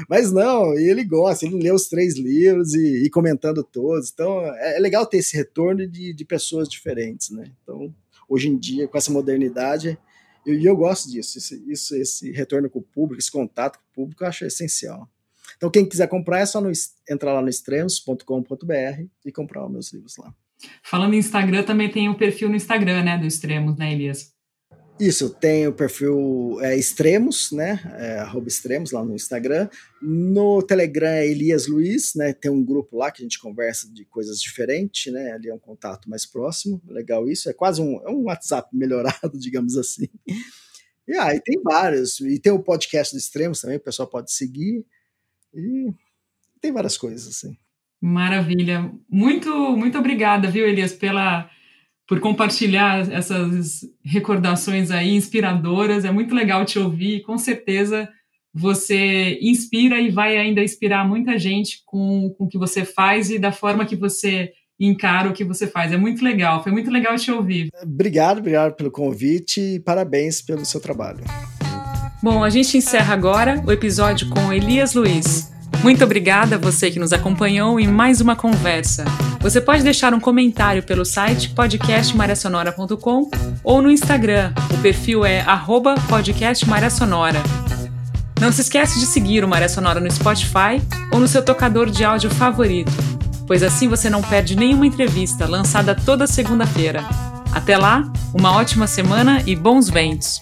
Mas não, e ele gosta, ele lê os três livros e, e comentando todos. Então é, é, legal ter esse retorno de, de pessoas diferentes, né? Então, hoje em dia, com essa modernidade, e eu, eu, gosto disso, esse, isso, esse retorno com o público, esse contato com o público, eu acho essencial. Então, quem quiser comprar é só no, entrar lá no extremos.com.br e comprar os meus livros lá. Falando em Instagram, também tem um perfil no Instagram, né, do Extremos, né, Elias? Isso, tem o perfil é, Extremos, né? É, Extremos lá no Instagram. No Telegram é Elias Luiz, né? Tem um grupo lá que a gente conversa de coisas diferentes, né? Ali é um contato mais próximo. Legal isso. É quase um, é um WhatsApp melhorado, digamos assim. E aí ah, tem vários. E tem o podcast do Extremos também, o pessoal pode seguir. E tem várias coisas, assim. Maravilha. Muito, muito obrigada, viu, Elias, pela por compartilhar essas recordações aí inspiradoras. É muito legal te ouvir. Com certeza você inspira e vai ainda inspirar muita gente com, com o que você faz e da forma que você encara o que você faz. É muito legal. Foi muito legal te ouvir. Obrigado, obrigado pelo convite e parabéns pelo seu trabalho. Bom, a gente encerra agora o episódio com Elias Luiz. Muito obrigada a você que nos acompanhou em mais uma conversa. Você pode deixar um comentário pelo site podcastmariasonora.com ou no Instagram. O perfil é podcastmariasonora. Não se esquece de seguir o Maré Sonora no Spotify ou no seu tocador de áudio favorito, pois assim você não perde nenhuma entrevista lançada toda segunda-feira. Até lá, uma ótima semana e bons ventos!